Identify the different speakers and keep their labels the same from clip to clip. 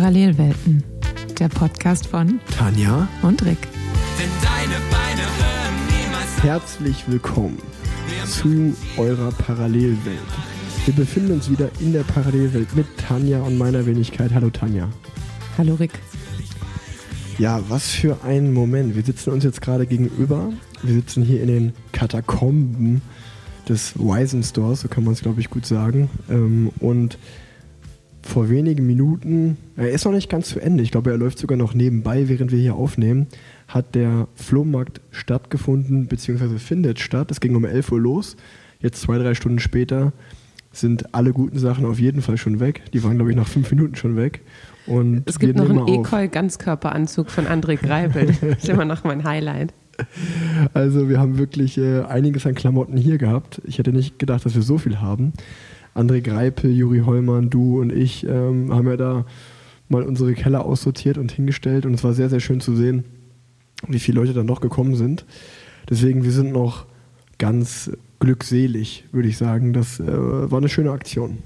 Speaker 1: Parallelwelten, der Podcast von
Speaker 2: Tanja
Speaker 1: und Rick.
Speaker 2: Herzlich willkommen zu eurer Parallelwelt. Wir befinden uns wieder in der Parallelwelt mit Tanja und meiner Wenigkeit. Hallo Tanja.
Speaker 1: Hallo Rick.
Speaker 2: Ja, was für ein Moment. Wir sitzen uns jetzt gerade gegenüber. Wir sitzen hier in den Katakomben des Wisen Stores, so kann man es glaube ich gut sagen. Ähm, und vor wenigen Minuten, er ist noch nicht ganz zu Ende, ich glaube, er läuft sogar noch nebenbei, während wir hier aufnehmen, hat der Flohmarkt stattgefunden, beziehungsweise findet statt. Es ging um 11 Uhr los. Jetzt zwei, drei Stunden später sind alle guten Sachen auf jeden Fall schon weg. Die waren, glaube ich, nach fünf Minuten schon weg. Und
Speaker 1: es gibt noch einen Ekoi-Ganzkörperanzug von André Greipel. das ist immer noch mein Highlight.
Speaker 2: Also wir haben wirklich äh, einiges an Klamotten hier gehabt. Ich hätte nicht gedacht, dass wir so viel haben. André Greipel, Juri Hollmann, du und ich ähm, haben ja da mal unsere Keller aussortiert und hingestellt und es war sehr, sehr schön zu sehen, wie viele Leute dann noch gekommen sind. Deswegen, wir sind noch ganz glückselig, würde ich sagen. Das äh, war eine schöne Aktion.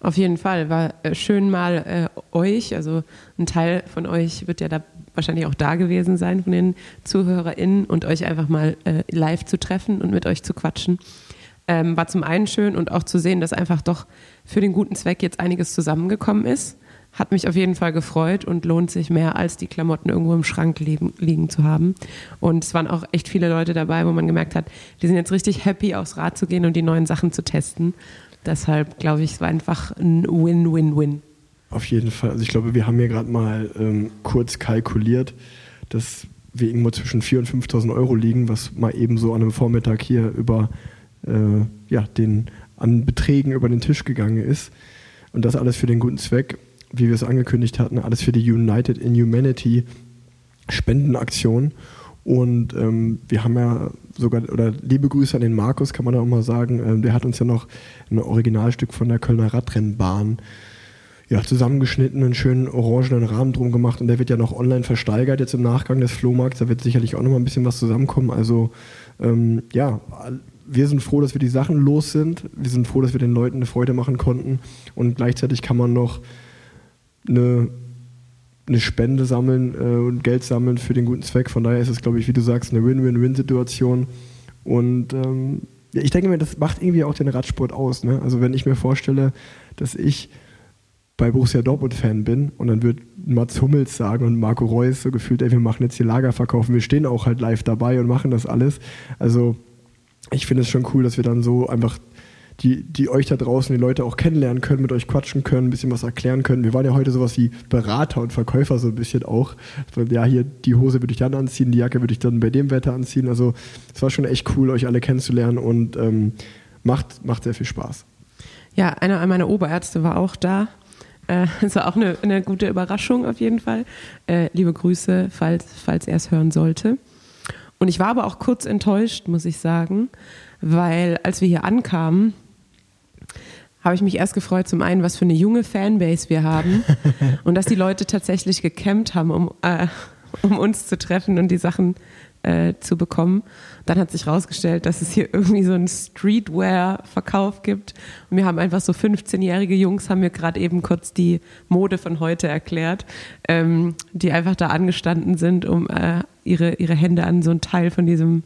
Speaker 1: Auf jeden Fall. War äh, schön mal äh, euch, also ein Teil von euch wird ja da wahrscheinlich auch da gewesen sein, von den ZuhörerInnen und euch einfach mal äh, live zu treffen und mit euch zu quatschen. Ähm, war zum einen schön und auch zu sehen, dass einfach doch für den guten Zweck jetzt einiges zusammengekommen ist. Hat mich auf jeden Fall gefreut und lohnt sich mehr, als die Klamotten irgendwo im Schrank liegen, liegen zu haben. Und es waren auch echt viele Leute dabei, wo man gemerkt hat, die sind jetzt richtig happy, aufs Rad zu gehen und die neuen Sachen zu testen. Deshalb glaube ich, es war einfach ein Win-Win-Win.
Speaker 2: Auf jeden Fall. Also ich glaube, wir haben hier gerade mal ähm, kurz kalkuliert, dass wir irgendwo zwischen 4.000 und 5.000 Euro liegen, was mal eben so an einem Vormittag hier über äh, ja, den, an Beträgen über den Tisch gegangen ist. Und das alles für den guten Zweck, wie wir es angekündigt hatten, alles für die United in Humanity Spendenaktion. Und ähm, wir haben ja sogar, oder liebe Grüße an den Markus, kann man da auch mal sagen, ähm, der hat uns ja noch ein Originalstück von der Kölner Radrennbahn ja, zusammengeschnitten, einen schönen orangenen Rahmen drum gemacht und der wird ja noch online versteigert jetzt im Nachgang des Flohmarkts. Da wird sicherlich auch noch mal ein bisschen was zusammenkommen. Also ähm, ja, wir sind froh, dass wir die Sachen los sind. Wir sind froh, dass wir den Leuten eine Freude machen konnten. Und gleichzeitig kann man noch eine, eine Spende sammeln äh, und Geld sammeln für den guten Zweck. Von daher ist es, glaube ich, wie du sagst, eine Win-Win-Win-Situation. Und ähm, ich denke mir, das macht irgendwie auch den Radsport aus. Ne? Also wenn ich mir vorstelle, dass ich bei Borussia Dortmund Fan bin und dann wird Mats Hummels sagen und Marco Reus so gefühlt, ey, wir machen jetzt hier Lagerverkauf und wir stehen auch halt live dabei und machen das alles. Also ich finde es schon cool, dass wir dann so einfach die, die euch da draußen, die Leute auch kennenlernen können, mit euch quatschen können, ein bisschen was erklären können. Wir waren ja heute sowas wie Berater und Verkäufer so ein bisschen auch. Ja, hier die Hose würde ich dann anziehen, die Jacke würde ich dann bei dem Wetter anziehen. Also es war schon echt cool, euch alle kennenzulernen und ähm, macht, macht sehr viel Spaß.
Speaker 1: Ja, einer meiner Oberärzte war auch da. Äh, das war auch eine, eine gute Überraschung auf jeden Fall. Äh, liebe Grüße, falls, falls er es hören sollte. Und ich war aber auch kurz enttäuscht, muss ich sagen, weil als wir hier ankamen, habe ich mich erst gefreut, zum einen, was für eine junge Fanbase wir haben und dass die Leute tatsächlich gecampt haben, um, äh, um uns zu treffen und die Sachen äh, zu bekommen. Dann hat sich herausgestellt, dass es hier irgendwie so einen Streetwear-Verkauf gibt. Und wir haben einfach so 15-jährige Jungs, haben mir gerade eben kurz die Mode von heute erklärt, ähm, die einfach da angestanden sind, um äh, ihre, ihre Hände an so ein Teil von diesem,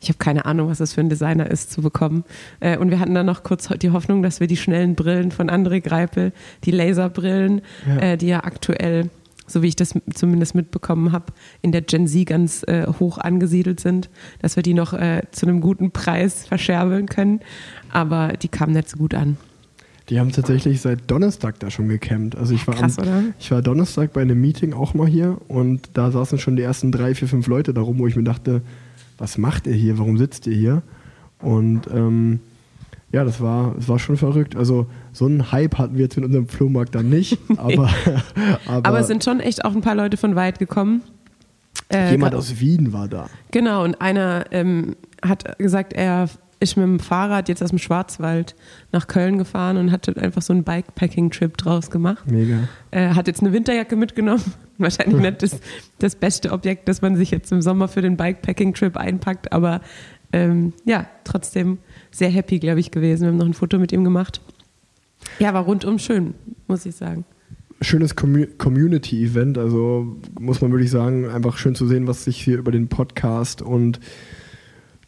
Speaker 1: ich habe keine Ahnung, was das für ein Designer ist, zu bekommen. Äh, und wir hatten dann noch kurz die Hoffnung, dass wir die schnellen Brillen von André Greipel, die Laserbrillen, ja. Äh, die ja aktuell so wie ich das zumindest mitbekommen habe, in der Gen Z ganz äh, hoch angesiedelt sind, dass wir die noch äh, zu einem guten Preis verscherbeln können. Aber die kamen nicht so gut an.
Speaker 2: Die haben tatsächlich seit Donnerstag da schon gecampt. Also ich war,
Speaker 1: Krass,
Speaker 2: am, ich war Donnerstag bei einem Meeting auch mal hier und da saßen schon die ersten drei, vier, fünf Leute darum, wo ich mir dachte, was macht ihr hier? Warum sitzt ihr hier? Und ähm, ja, das war, das war schon verrückt. Also so einen Hype hatten wir jetzt mit unserem Flohmarkt dann nicht. aber,
Speaker 1: aber, aber, es sind schon echt auch ein paar Leute von weit gekommen.
Speaker 2: Äh, jemand aus Wien war da.
Speaker 1: Genau, und einer ähm, hat gesagt, er ist mit dem Fahrrad jetzt aus dem Schwarzwald nach Köln gefahren und hat einfach so einen Bikepacking-Trip draus gemacht.
Speaker 2: Mega.
Speaker 1: Er hat jetzt eine Winterjacke mitgenommen. Wahrscheinlich nicht das, das beste Objekt, das man sich jetzt im Sommer für den Bikepacking-Trip einpackt, aber ähm, ja, trotzdem sehr happy, glaube ich, gewesen. Wir haben noch ein Foto mit ihm gemacht. Ja, war rundum schön, muss ich sagen.
Speaker 2: schönes Community-Event. Also muss man wirklich sagen, einfach schön zu sehen, was sich hier über den Podcast und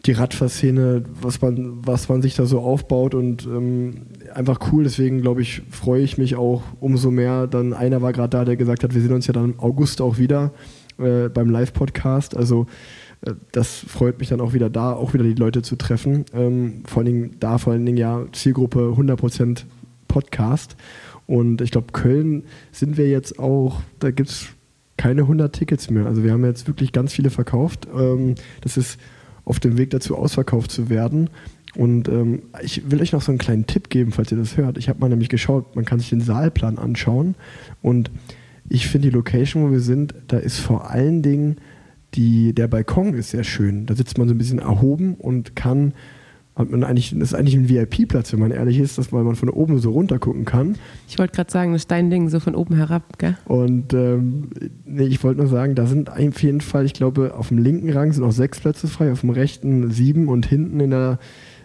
Speaker 2: die Radfahrszene, was man, was man sich da so aufbaut und ähm, einfach cool. Deswegen glaube ich, freue ich mich auch umso mehr. Dann einer war gerade da, der gesagt hat, wir sehen uns ja dann im August auch wieder äh, beim Live-Podcast. Also äh, das freut mich dann auch wieder da, auch wieder die Leute zu treffen. Ähm, vor allen Dingen da, vor allen Dingen ja Zielgruppe 100% Podcast. Und ich glaube, Köln sind wir jetzt auch, da gibt es keine 100 Tickets mehr. Also wir haben jetzt wirklich ganz viele verkauft. Ähm, das ist auf dem Weg dazu, ausverkauft zu werden. Und ähm, ich will euch noch so einen kleinen Tipp geben, falls ihr das hört. Ich habe mal nämlich geschaut, man kann sich den Saalplan anschauen. Und ich finde die Location, wo wir sind, da ist vor allen Dingen die, der Balkon ist sehr schön. Da sitzt man so ein bisschen erhoben und kann hat man eigentlich, das ist eigentlich ein VIP-Platz, wenn man ehrlich ist, dass weil man von oben so runter gucken kann.
Speaker 1: Ich wollte gerade sagen, das ist dein Ding, so von oben herab, gell?
Speaker 2: Und ähm, nee, ich wollte nur sagen, da sind auf jeden Fall, ich glaube, auf dem linken Rang sind auch sechs Plätze frei, auf dem rechten sieben und hinten in der,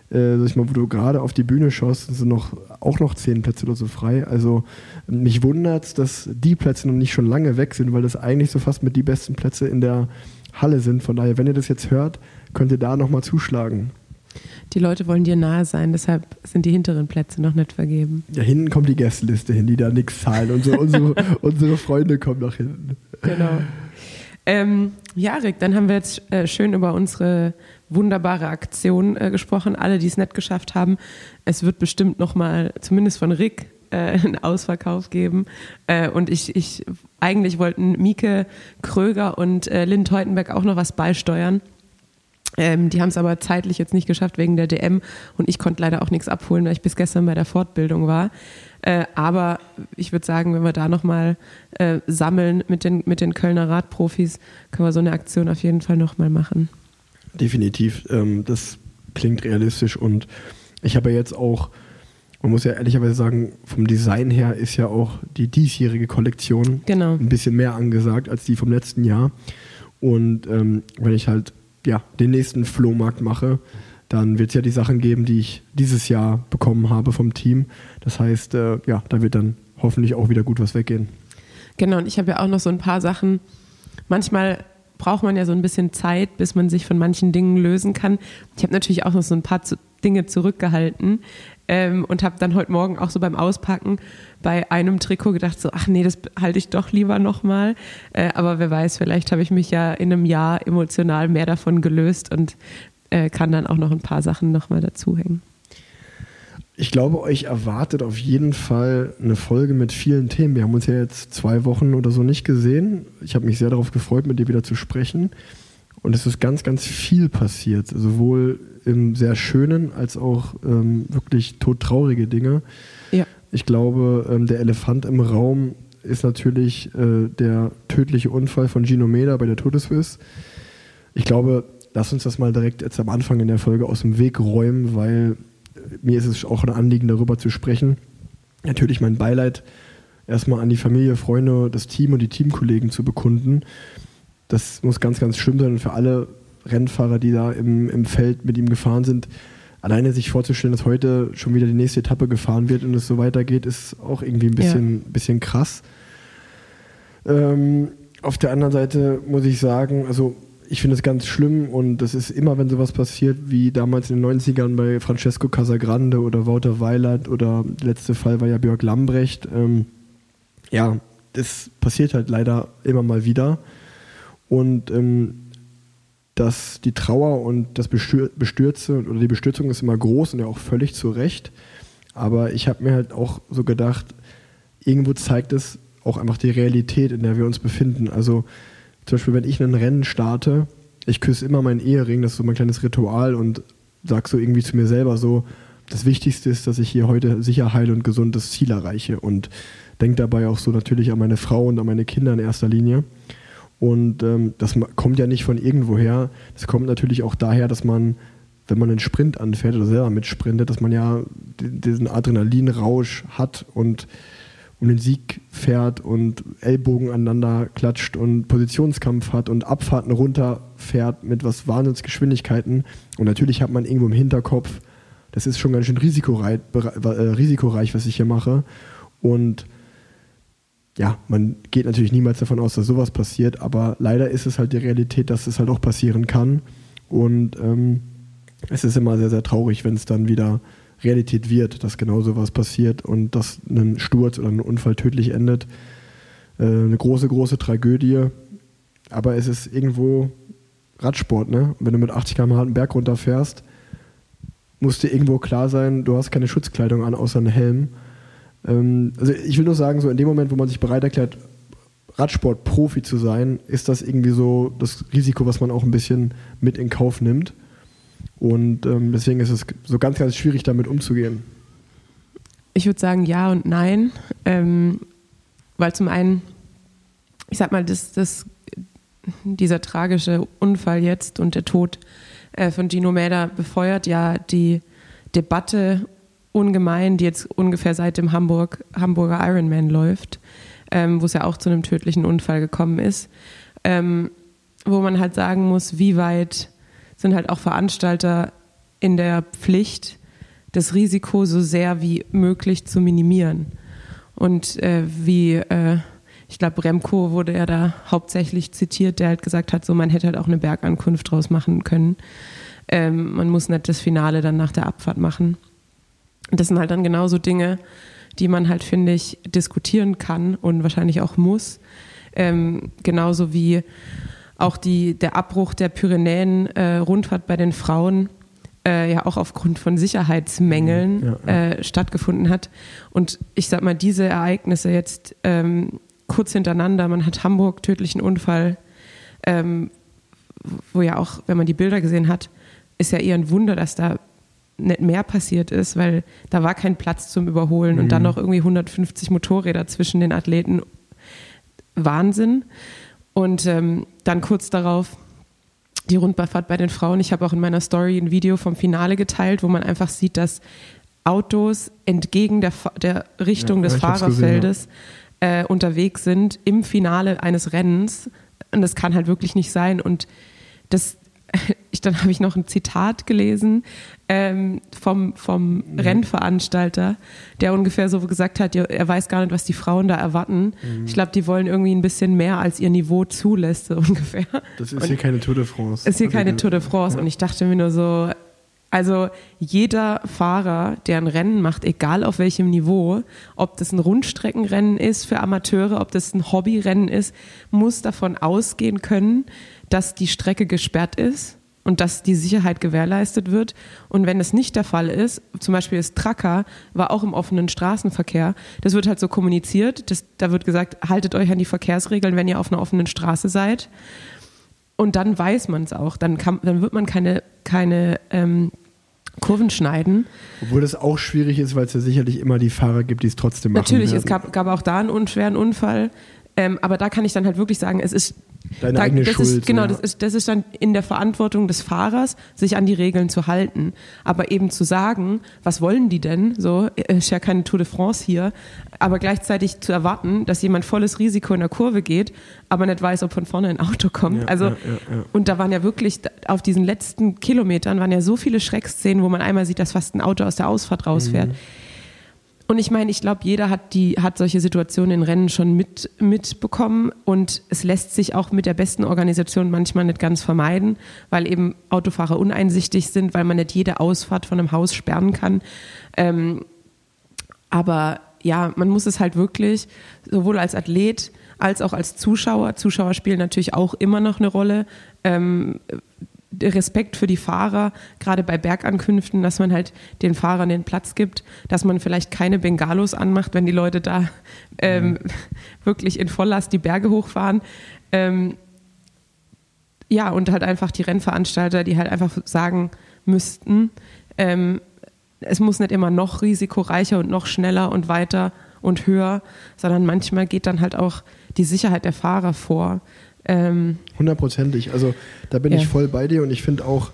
Speaker 2: äh, sag ich mal, wo du gerade auf die Bühne schaust, sind noch, auch noch zehn Plätze oder so frei. Also mich wundert es, dass die Plätze noch nicht schon lange weg sind, weil das eigentlich so fast mit die besten Plätze in der Halle sind. Von daher, wenn ihr das jetzt hört, könnt ihr da nochmal zuschlagen.
Speaker 1: Die Leute wollen dir nahe sein, deshalb sind die hinteren Plätze noch nicht vergeben.
Speaker 2: Ja, hinten kommt die Gästeliste hin, die da nichts zahlen. Unsere, unsere, unsere Freunde kommen nach hinten.
Speaker 1: Genau. Ähm, ja, Rick, dann haben wir jetzt äh, schön über unsere wunderbare Aktion äh, gesprochen. Alle, die es nicht geschafft haben, es wird bestimmt nochmal, zumindest von Rick, äh, einen Ausverkauf geben. Äh, und ich, ich, eigentlich wollten Mieke Kröger und äh, Lynn Teutenberg auch noch was beisteuern. Ähm, die haben es aber zeitlich jetzt nicht geschafft wegen der DM und ich konnte leider auch nichts abholen, weil ich bis gestern bei der Fortbildung war. Äh, aber ich würde sagen, wenn wir da nochmal äh, sammeln mit den, mit den Kölner Radprofis, können wir so eine Aktion auf jeden Fall nochmal machen.
Speaker 2: Definitiv. Ähm, das klingt realistisch und ich habe ja jetzt auch, man muss ja ehrlicherweise sagen, vom Design her ist ja auch die diesjährige Kollektion
Speaker 1: genau.
Speaker 2: ein bisschen mehr angesagt als die vom letzten Jahr. Und ähm, wenn ich halt ja, den nächsten Flohmarkt mache, dann wird es ja die Sachen geben, die ich dieses Jahr bekommen habe vom Team. Das heißt, äh, ja, da wird dann hoffentlich auch wieder gut was weggehen.
Speaker 1: Genau, und ich habe ja auch noch so ein paar Sachen. Manchmal braucht man ja so ein bisschen Zeit, bis man sich von manchen Dingen lösen kann. Ich habe natürlich auch noch so ein paar Dinge zurückgehalten ähm, und habe dann heute Morgen auch so beim Auspacken bei einem Trikot gedacht, so, ach nee, das halte ich doch lieber nochmal. Äh, aber wer weiß, vielleicht habe ich mich ja in einem Jahr emotional mehr davon gelöst und äh, kann dann auch noch ein paar Sachen nochmal dazuhängen.
Speaker 2: Ich glaube, euch erwartet auf jeden Fall eine Folge mit vielen Themen. Wir haben uns ja jetzt zwei Wochen oder so nicht gesehen. Ich habe mich sehr darauf gefreut, mit dir wieder zu sprechen. Und es ist ganz, ganz viel passiert, sowohl im sehr schönen als auch ähm, wirklich todtraurige Dinge.
Speaker 1: Ja.
Speaker 2: Ich glaube, ähm, der Elefant im Raum ist natürlich äh, der tödliche Unfall von Gino Meda bei der Todeswiss. Ich glaube, lass uns das mal direkt jetzt am Anfang in der Folge aus dem Weg räumen, weil äh, mir ist es auch ein Anliegen, darüber zu sprechen. Natürlich mein Beileid erstmal an die Familie, Freunde, das Team und die Teamkollegen zu bekunden. Das muss ganz, ganz schlimm sein und für alle Rennfahrer, die da im, im Feld mit ihm gefahren sind, alleine sich vorzustellen, dass heute schon wieder die nächste Etappe gefahren wird und es so weitergeht, ist auch irgendwie ein bisschen, ja. bisschen krass. Ähm, auf der anderen Seite muss ich sagen, also ich finde es ganz schlimm und das ist immer, wenn sowas passiert, wie damals in den 90ern bei Francesco Casagrande oder Wouter Weilert oder der letzte Fall war ja Björk Lambrecht. Ähm, ja, das passiert halt leider immer mal wieder. Und ähm, dass die Trauer und das Bestürze oder die Bestürzung ist immer groß und ja auch völlig zu Recht. Aber ich habe mir halt auch so gedacht, irgendwo zeigt es auch einfach die Realität, in der wir uns befinden. Also zum Beispiel, wenn ich ein Rennen starte, ich küsse immer meinen Ehering, das ist so mein kleines Ritual und sag so irgendwie zu mir selber so, das Wichtigste ist, dass ich hier heute sicher heil und gesund das Ziel erreiche und denke dabei auch so natürlich an meine Frau und an meine Kinder in erster Linie. Und ähm, das kommt ja nicht von irgendwoher. Das kommt natürlich auch daher, dass man, wenn man einen Sprint anfährt oder selber mitsprintet, dass man ja diesen Adrenalinrausch hat und um den Sieg fährt und Ellbogen aneinander klatscht und Positionskampf hat und Abfahrten runterfährt mit was Wahnsinnsgeschwindigkeiten. Und natürlich hat man irgendwo im Hinterkopf, das ist schon ganz schön risikoreich, äh, risikoreich was ich hier mache. Und ja, man geht natürlich niemals davon aus, dass sowas passiert, aber leider ist es halt die Realität, dass es halt auch passieren kann. Und ähm, es ist immer sehr, sehr traurig, wenn es dann wieder Realität wird, dass genau sowas passiert und dass ein Sturz oder ein Unfall tödlich endet. Äh, eine große, große Tragödie. Aber es ist irgendwo Radsport, ne? Wenn du mit 80 km/h einen Berg runterfährst, muss dir irgendwo klar sein, du hast keine Schutzkleidung an, außer einen Helm. Ähm, also ich will nur sagen, so in dem Moment, wo man sich bereit erklärt, Radsport-Profi zu sein, ist das irgendwie so das Risiko, was man auch ein bisschen mit in Kauf nimmt. Und ähm, deswegen ist es so ganz, ganz schwierig, damit umzugehen.
Speaker 1: Ich würde sagen ja und nein. Ähm, weil zum einen, ich sag mal, das, das, dieser tragische Unfall jetzt und der Tod äh, von Gino Mäder befeuert ja die Debatte ungemein, die jetzt ungefähr seit dem Hamburg, Hamburger Ironman läuft, ähm, wo es ja auch zu einem tödlichen Unfall gekommen ist, ähm, wo man halt sagen muss, wie weit sind halt auch Veranstalter in der Pflicht, das Risiko so sehr wie möglich zu minimieren. Und äh, wie, äh, ich glaube, Remco wurde ja da hauptsächlich zitiert, der halt gesagt hat, so man hätte halt auch eine Bergankunft draus machen können. Ähm, man muss nicht das Finale dann nach der Abfahrt machen. Das sind halt dann genauso Dinge, die man halt, finde ich, diskutieren kann und wahrscheinlich auch muss. Ähm, genauso wie auch die, der Abbruch der Pyrenäen-Rundfahrt äh, bei den Frauen äh, ja auch aufgrund von Sicherheitsmängeln ja, ja. Äh, stattgefunden hat. Und ich sag mal, diese Ereignisse jetzt ähm, kurz hintereinander, man hat Hamburg tödlichen Unfall, ähm, wo ja auch, wenn man die Bilder gesehen hat, ist ja eher ein Wunder, dass da nicht mehr passiert ist, weil da war kein Platz zum Überholen mhm. und dann mhm. noch irgendwie 150 Motorräder zwischen den Athleten. Wahnsinn. Und ähm, dann kurz darauf die Rundfahrt bei den Frauen. Ich habe auch in meiner Story ein Video vom Finale geteilt, wo man einfach sieht, dass Autos entgegen der, der Richtung ja, des Fahrerfeldes gesehen, ja. äh, unterwegs sind im Finale eines Rennens. Und das kann halt wirklich nicht sein. Und das, ich, dann habe ich noch ein Zitat gelesen ähm, vom, vom mhm. Rennveranstalter, der ungefähr so gesagt hat, er weiß gar nicht, was die Frauen da erwarten. Mhm. Ich glaube, die wollen irgendwie ein bisschen mehr, als ihr Niveau zulässt, so ungefähr.
Speaker 2: Das ist und hier keine Tour de France.
Speaker 1: Ist hier also keine Tour de France. Ja. Und ich dachte mir nur so, also jeder Fahrer, der ein Rennen macht, egal auf welchem Niveau, ob das ein Rundstreckenrennen ist für Amateure, ob das ein Hobbyrennen ist, muss davon ausgehen können, dass die Strecke gesperrt ist und dass die Sicherheit gewährleistet wird. Und wenn es nicht der Fall ist, zum Beispiel das Tracker war auch im offenen Straßenverkehr, das wird halt so kommuniziert, das, da wird gesagt, haltet euch an die Verkehrsregeln, wenn ihr auf einer offenen Straße seid. Und dann weiß man es auch, dann, kann, dann wird man keine, keine ähm, Kurven schneiden.
Speaker 2: Obwohl das auch schwierig ist, weil es ja sicherlich immer die Fahrer gibt, die es trotzdem machen.
Speaker 1: Natürlich, werden. es gab, gab auch da einen schweren Unfall. Ähm, aber da kann ich dann halt wirklich sagen, es ist
Speaker 2: Deine da, eigene
Speaker 1: das
Speaker 2: Schuld.
Speaker 1: Ist, genau, ja. das, ist, das ist dann in der Verantwortung des Fahrers, sich an die Regeln zu halten. Aber eben zu sagen, was wollen die denn? So, ist ja keine Tour de France hier. Aber gleichzeitig zu erwarten, dass jemand volles Risiko in der Kurve geht, aber nicht weiß, ob von vorne ein Auto kommt.
Speaker 2: Ja,
Speaker 1: also,
Speaker 2: ja,
Speaker 1: und da waren ja wirklich, auf diesen letzten Kilometern waren ja so viele Schreckszenen, wo man einmal sieht, dass fast ein Auto aus der Ausfahrt rausfährt. Mhm. Und ich meine, ich glaube, jeder hat die hat solche Situationen in Rennen schon mit mitbekommen und es lässt sich auch mit der besten Organisation manchmal nicht ganz vermeiden, weil eben Autofahrer uneinsichtig sind, weil man nicht jede Ausfahrt von einem Haus sperren kann. Ähm, aber ja, man muss es halt wirklich sowohl als Athlet als auch als Zuschauer. Zuschauer spielen natürlich auch immer noch eine Rolle. Ähm, Respekt für die Fahrer, gerade bei Bergankünften, dass man halt den Fahrern den Platz gibt, dass man vielleicht keine Bengalos anmacht, wenn die Leute da ähm, mhm. wirklich in Volllast die Berge hochfahren. Ähm, ja, und halt einfach die Rennveranstalter, die halt einfach sagen müssten, ähm, es muss nicht immer noch risikoreicher und noch schneller und weiter und höher, sondern manchmal geht dann halt auch die Sicherheit der Fahrer vor.
Speaker 2: Ähm, Hundertprozentig. Also da bin ja. ich voll bei dir und ich finde auch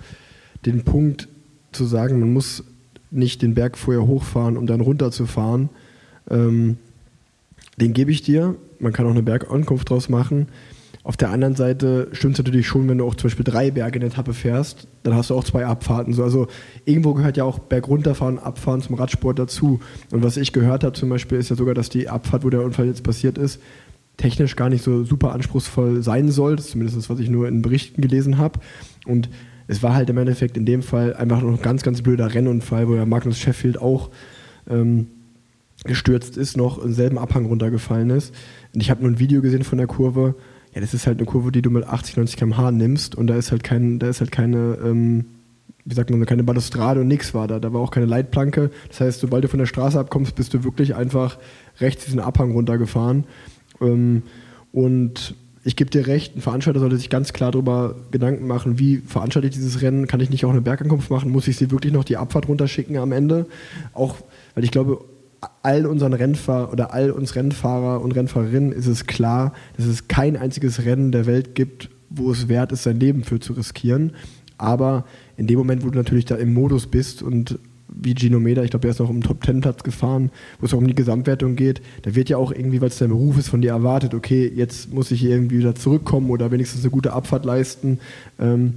Speaker 2: den Punkt zu sagen, man muss nicht den Berg vorher hochfahren, um dann runterzufahren, ähm, den gebe ich dir. Man kann auch eine Bergankunft draus machen. Auf der anderen Seite stimmt es natürlich schon, wenn du auch zum Beispiel drei Berge in der Etappe fährst, dann hast du auch zwei Abfahrten. So, also irgendwo gehört ja auch Bergunterfahren, Abfahren zum Radsport dazu. Und was ich gehört habe zum Beispiel, ist ja sogar, dass die Abfahrt, wo der Unfall jetzt passiert ist, technisch gar nicht so super anspruchsvoll sein soll. Das ist zumindest das, was ich nur in Berichten gelesen habe. Und es war halt im Endeffekt in dem Fall einfach noch ein ganz, ganz blöder Rennunfall, wo ja Magnus Sheffield auch ähm, gestürzt ist, noch im selben Abhang runtergefallen ist. Und ich habe nur ein Video gesehen von der Kurve ja, das ist halt eine Kurve, die du mit 80, 90 km/h nimmst und da ist halt kein, da ist halt keine, ähm, wie sagt man keine Balustrade und nichts war da. Da war auch keine Leitplanke. Das heißt, sobald du von der Straße abkommst, bist du wirklich einfach rechts diesen Abhang runtergefahren. Ähm, und ich gebe dir recht, ein Veranstalter sollte sich ganz klar darüber Gedanken machen, wie veranstalte ich dieses Rennen? Kann ich nicht auch eine Bergankunft machen? Muss ich sie wirklich noch die Abfahrt runterschicken am Ende? Auch, weil ich glaube, all unseren Rennfahrer oder all uns Rennfahrer und Rennfahrerinnen ist es klar, dass es kein einziges Rennen der Welt gibt, wo es wert ist, sein Leben für zu riskieren. Aber in dem Moment, wo du natürlich da im Modus bist und wie Gino Meda, ich glaube, er ist noch um Top Ten Platz gefahren, wo es auch um die Gesamtwertung geht, da wird ja auch irgendwie, weil es dein Beruf ist, von dir erwartet, okay, jetzt muss ich irgendwie wieder zurückkommen oder wenigstens eine gute Abfahrt leisten. Ähm,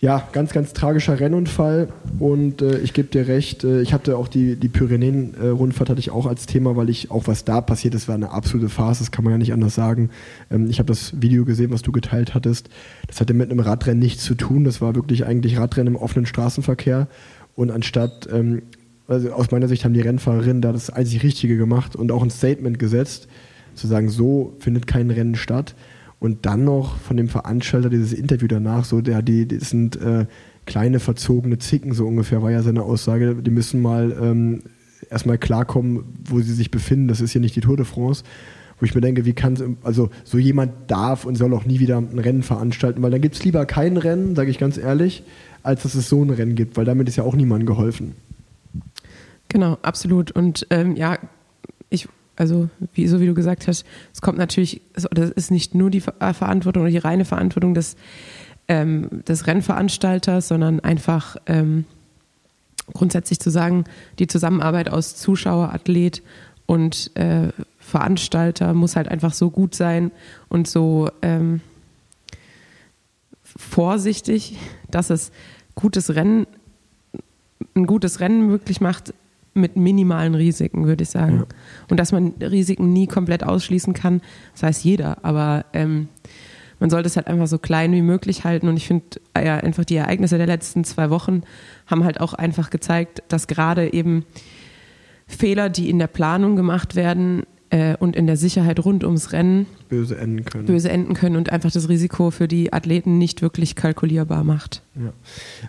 Speaker 2: ja, ganz, ganz tragischer Rennunfall und äh, ich gebe dir recht, äh, ich hatte auch die, die Pyrenäen-Rundfahrt hatte ich auch als Thema, weil ich auch was da passiert ist, war eine absolute Farce, das kann man ja nicht anders sagen. Ähm, ich habe das Video gesehen, was du geteilt hattest. Das hatte mit einem Radrennen nichts zu tun, das war wirklich eigentlich Radrennen im offenen Straßenverkehr und anstatt, ähm, also aus meiner Sicht haben die Rennfahrerinnen da das einzig Richtige gemacht und auch ein Statement gesetzt, zu sagen, so findet kein Rennen statt. Und dann noch von dem Veranstalter dieses Interview danach, so, der, die, die sind äh, kleine verzogene Zicken, so ungefähr war ja seine Aussage. Die müssen mal ähm, erstmal klarkommen, wo sie sich befinden. Das ist ja nicht die Tour de France. Wo ich mir denke, wie kann also so jemand darf und soll auch nie wieder ein Rennen veranstalten, weil dann gibt es lieber kein Rennen, sage ich ganz ehrlich, als dass es so ein Rennen gibt, weil damit ist ja auch niemandem geholfen.
Speaker 1: Genau, absolut. Und ähm, ja, ich also wie, so wie du gesagt hast, es kommt natürlich, das ist nicht nur die äh, Verantwortung oder die reine Verantwortung des, ähm, des Rennveranstalters, sondern einfach ähm, grundsätzlich zu sagen, die Zusammenarbeit aus Zuschauer, Athlet und äh, Veranstalter muss halt einfach so gut sein und so ähm, vorsichtig, dass es gutes Rennen, ein gutes Rennen möglich macht, mit minimalen Risiken, würde ich sagen. Ja. Und dass man Risiken nie komplett ausschließen kann, das weiß jeder, aber ähm, man sollte es halt einfach so klein wie möglich halten. Und ich finde, ja, einfach die Ereignisse der letzten zwei Wochen haben halt auch einfach gezeigt, dass gerade eben Fehler, die in der Planung gemacht werden äh, und in der Sicherheit rund ums Rennen
Speaker 2: böse enden können.
Speaker 1: Böse enden können und einfach das Risiko für die Athleten nicht wirklich kalkulierbar macht.
Speaker 2: Ja.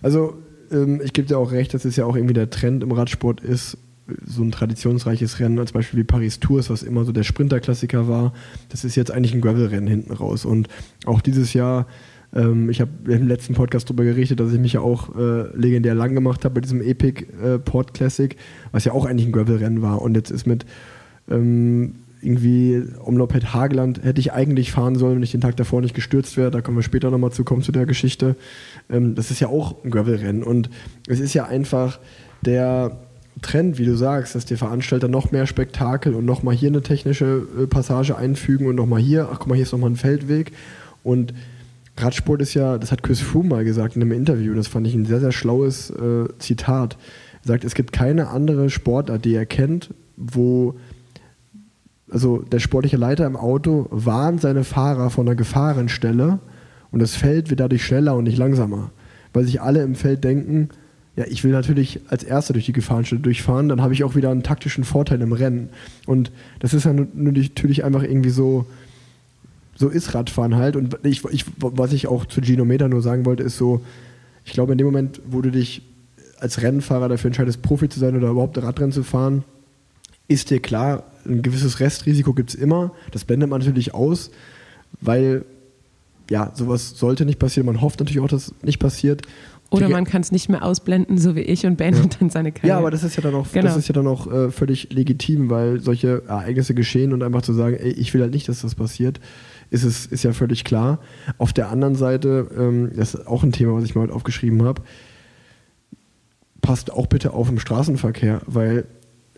Speaker 2: Also ähm, ich gebe dir auch recht, dass es ja auch irgendwie der Trend im Radsport ist, so ein traditionsreiches Rennen, als Beispiel wie Paris Tours, was immer so der Sprinterklassiker war, das ist jetzt eigentlich ein Gravel-Rennen hinten raus. Und auch dieses Jahr, ähm, ich habe im letzten Podcast darüber gerichtet, dass ich mich ja auch äh, legendär lang gemacht habe bei diesem Epic äh, Port Classic, was ja auch eigentlich ein Gravel-Rennen war. Und jetzt ist mit ähm, irgendwie Omlopet Hageland hätte ich eigentlich fahren sollen, wenn ich den Tag davor nicht gestürzt wäre. Da kommen wir später nochmal zu kommen zu der Geschichte. Ähm, das ist ja auch ein Gravel-Rennen und es ist ja einfach der Trend, wie du sagst, dass die Veranstalter noch mehr Spektakel und nochmal hier eine technische äh, Passage einfügen und nochmal hier, ach guck mal, hier ist nochmal ein Feldweg und Radsport ist ja, das hat Chris Froome mal gesagt in einem Interview, das fand ich ein sehr, sehr schlaues äh, Zitat. Er sagt, es gibt keine andere Sportart, die er kennt, wo also der sportliche Leiter im Auto warnt seine Fahrer von einer Gefahrenstelle und das Feld wird dadurch schneller und nicht langsamer. Weil sich alle im Feld denken, ja, ich will natürlich als Erster durch die Gefahrenstelle durchfahren, dann habe ich auch wieder einen taktischen Vorteil im Rennen. Und das ist ja natürlich einfach irgendwie so, so ist Radfahren halt. Und ich, ich, was ich auch zu Gino Meda nur sagen wollte, ist so, ich glaube, in dem Moment, wo du dich als Rennfahrer dafür entscheidest, Profi zu sein oder überhaupt Radrennen zu fahren, ist dir klar, ein gewisses Restrisiko gibt es immer. Das blendet man natürlich aus, weil ja, sowas sollte nicht passieren. Man hofft natürlich auch, dass es nicht passiert.
Speaker 1: Oder man kann es nicht mehr ausblenden, so wie ich, und beendet ja. dann seine Karriere.
Speaker 2: Ja, aber das ist ja dann auch, genau. das ist ja dann auch äh, völlig legitim, weil solche Ereignisse geschehen und einfach zu sagen, ey, ich will halt nicht, dass das passiert, ist es ist ja völlig klar. Auf der anderen Seite, ähm, das ist auch ein Thema, was ich mal heute aufgeschrieben habe, passt auch bitte auf im Straßenverkehr, weil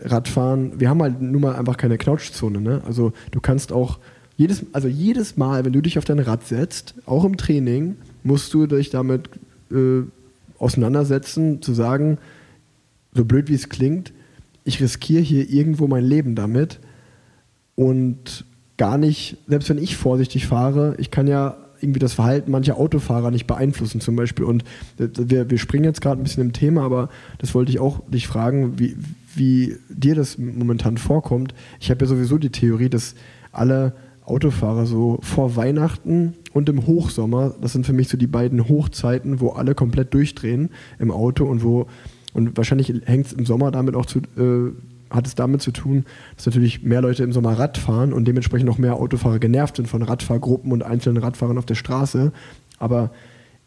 Speaker 2: Radfahren, wir haben halt nun mal einfach keine Knautschzone. Ne? Also du kannst auch Jedes, also jedes Mal, wenn du dich auf dein Rad setzt, auch im Training, musst du dich damit äh, auseinandersetzen, zu sagen, so blöd wie es klingt, ich riskiere hier irgendwo mein Leben damit und gar nicht, selbst wenn ich vorsichtig fahre, ich kann ja irgendwie das Verhalten mancher Autofahrer nicht beeinflussen zum Beispiel. Und wir, wir springen jetzt gerade ein bisschen im Thema, aber das wollte ich auch dich fragen, wie, wie dir das momentan vorkommt. Ich habe ja sowieso die Theorie, dass alle Autofahrer so vor Weihnachten und im Hochsommer, das sind für mich so die beiden Hochzeiten, wo alle komplett durchdrehen im Auto und wo und wahrscheinlich hängt es im Sommer damit auch zu, äh, hat es damit zu tun, dass natürlich mehr Leute im Sommer Rad fahren und dementsprechend noch mehr Autofahrer genervt sind von Radfahrgruppen und einzelnen Radfahrern auf der Straße. Aber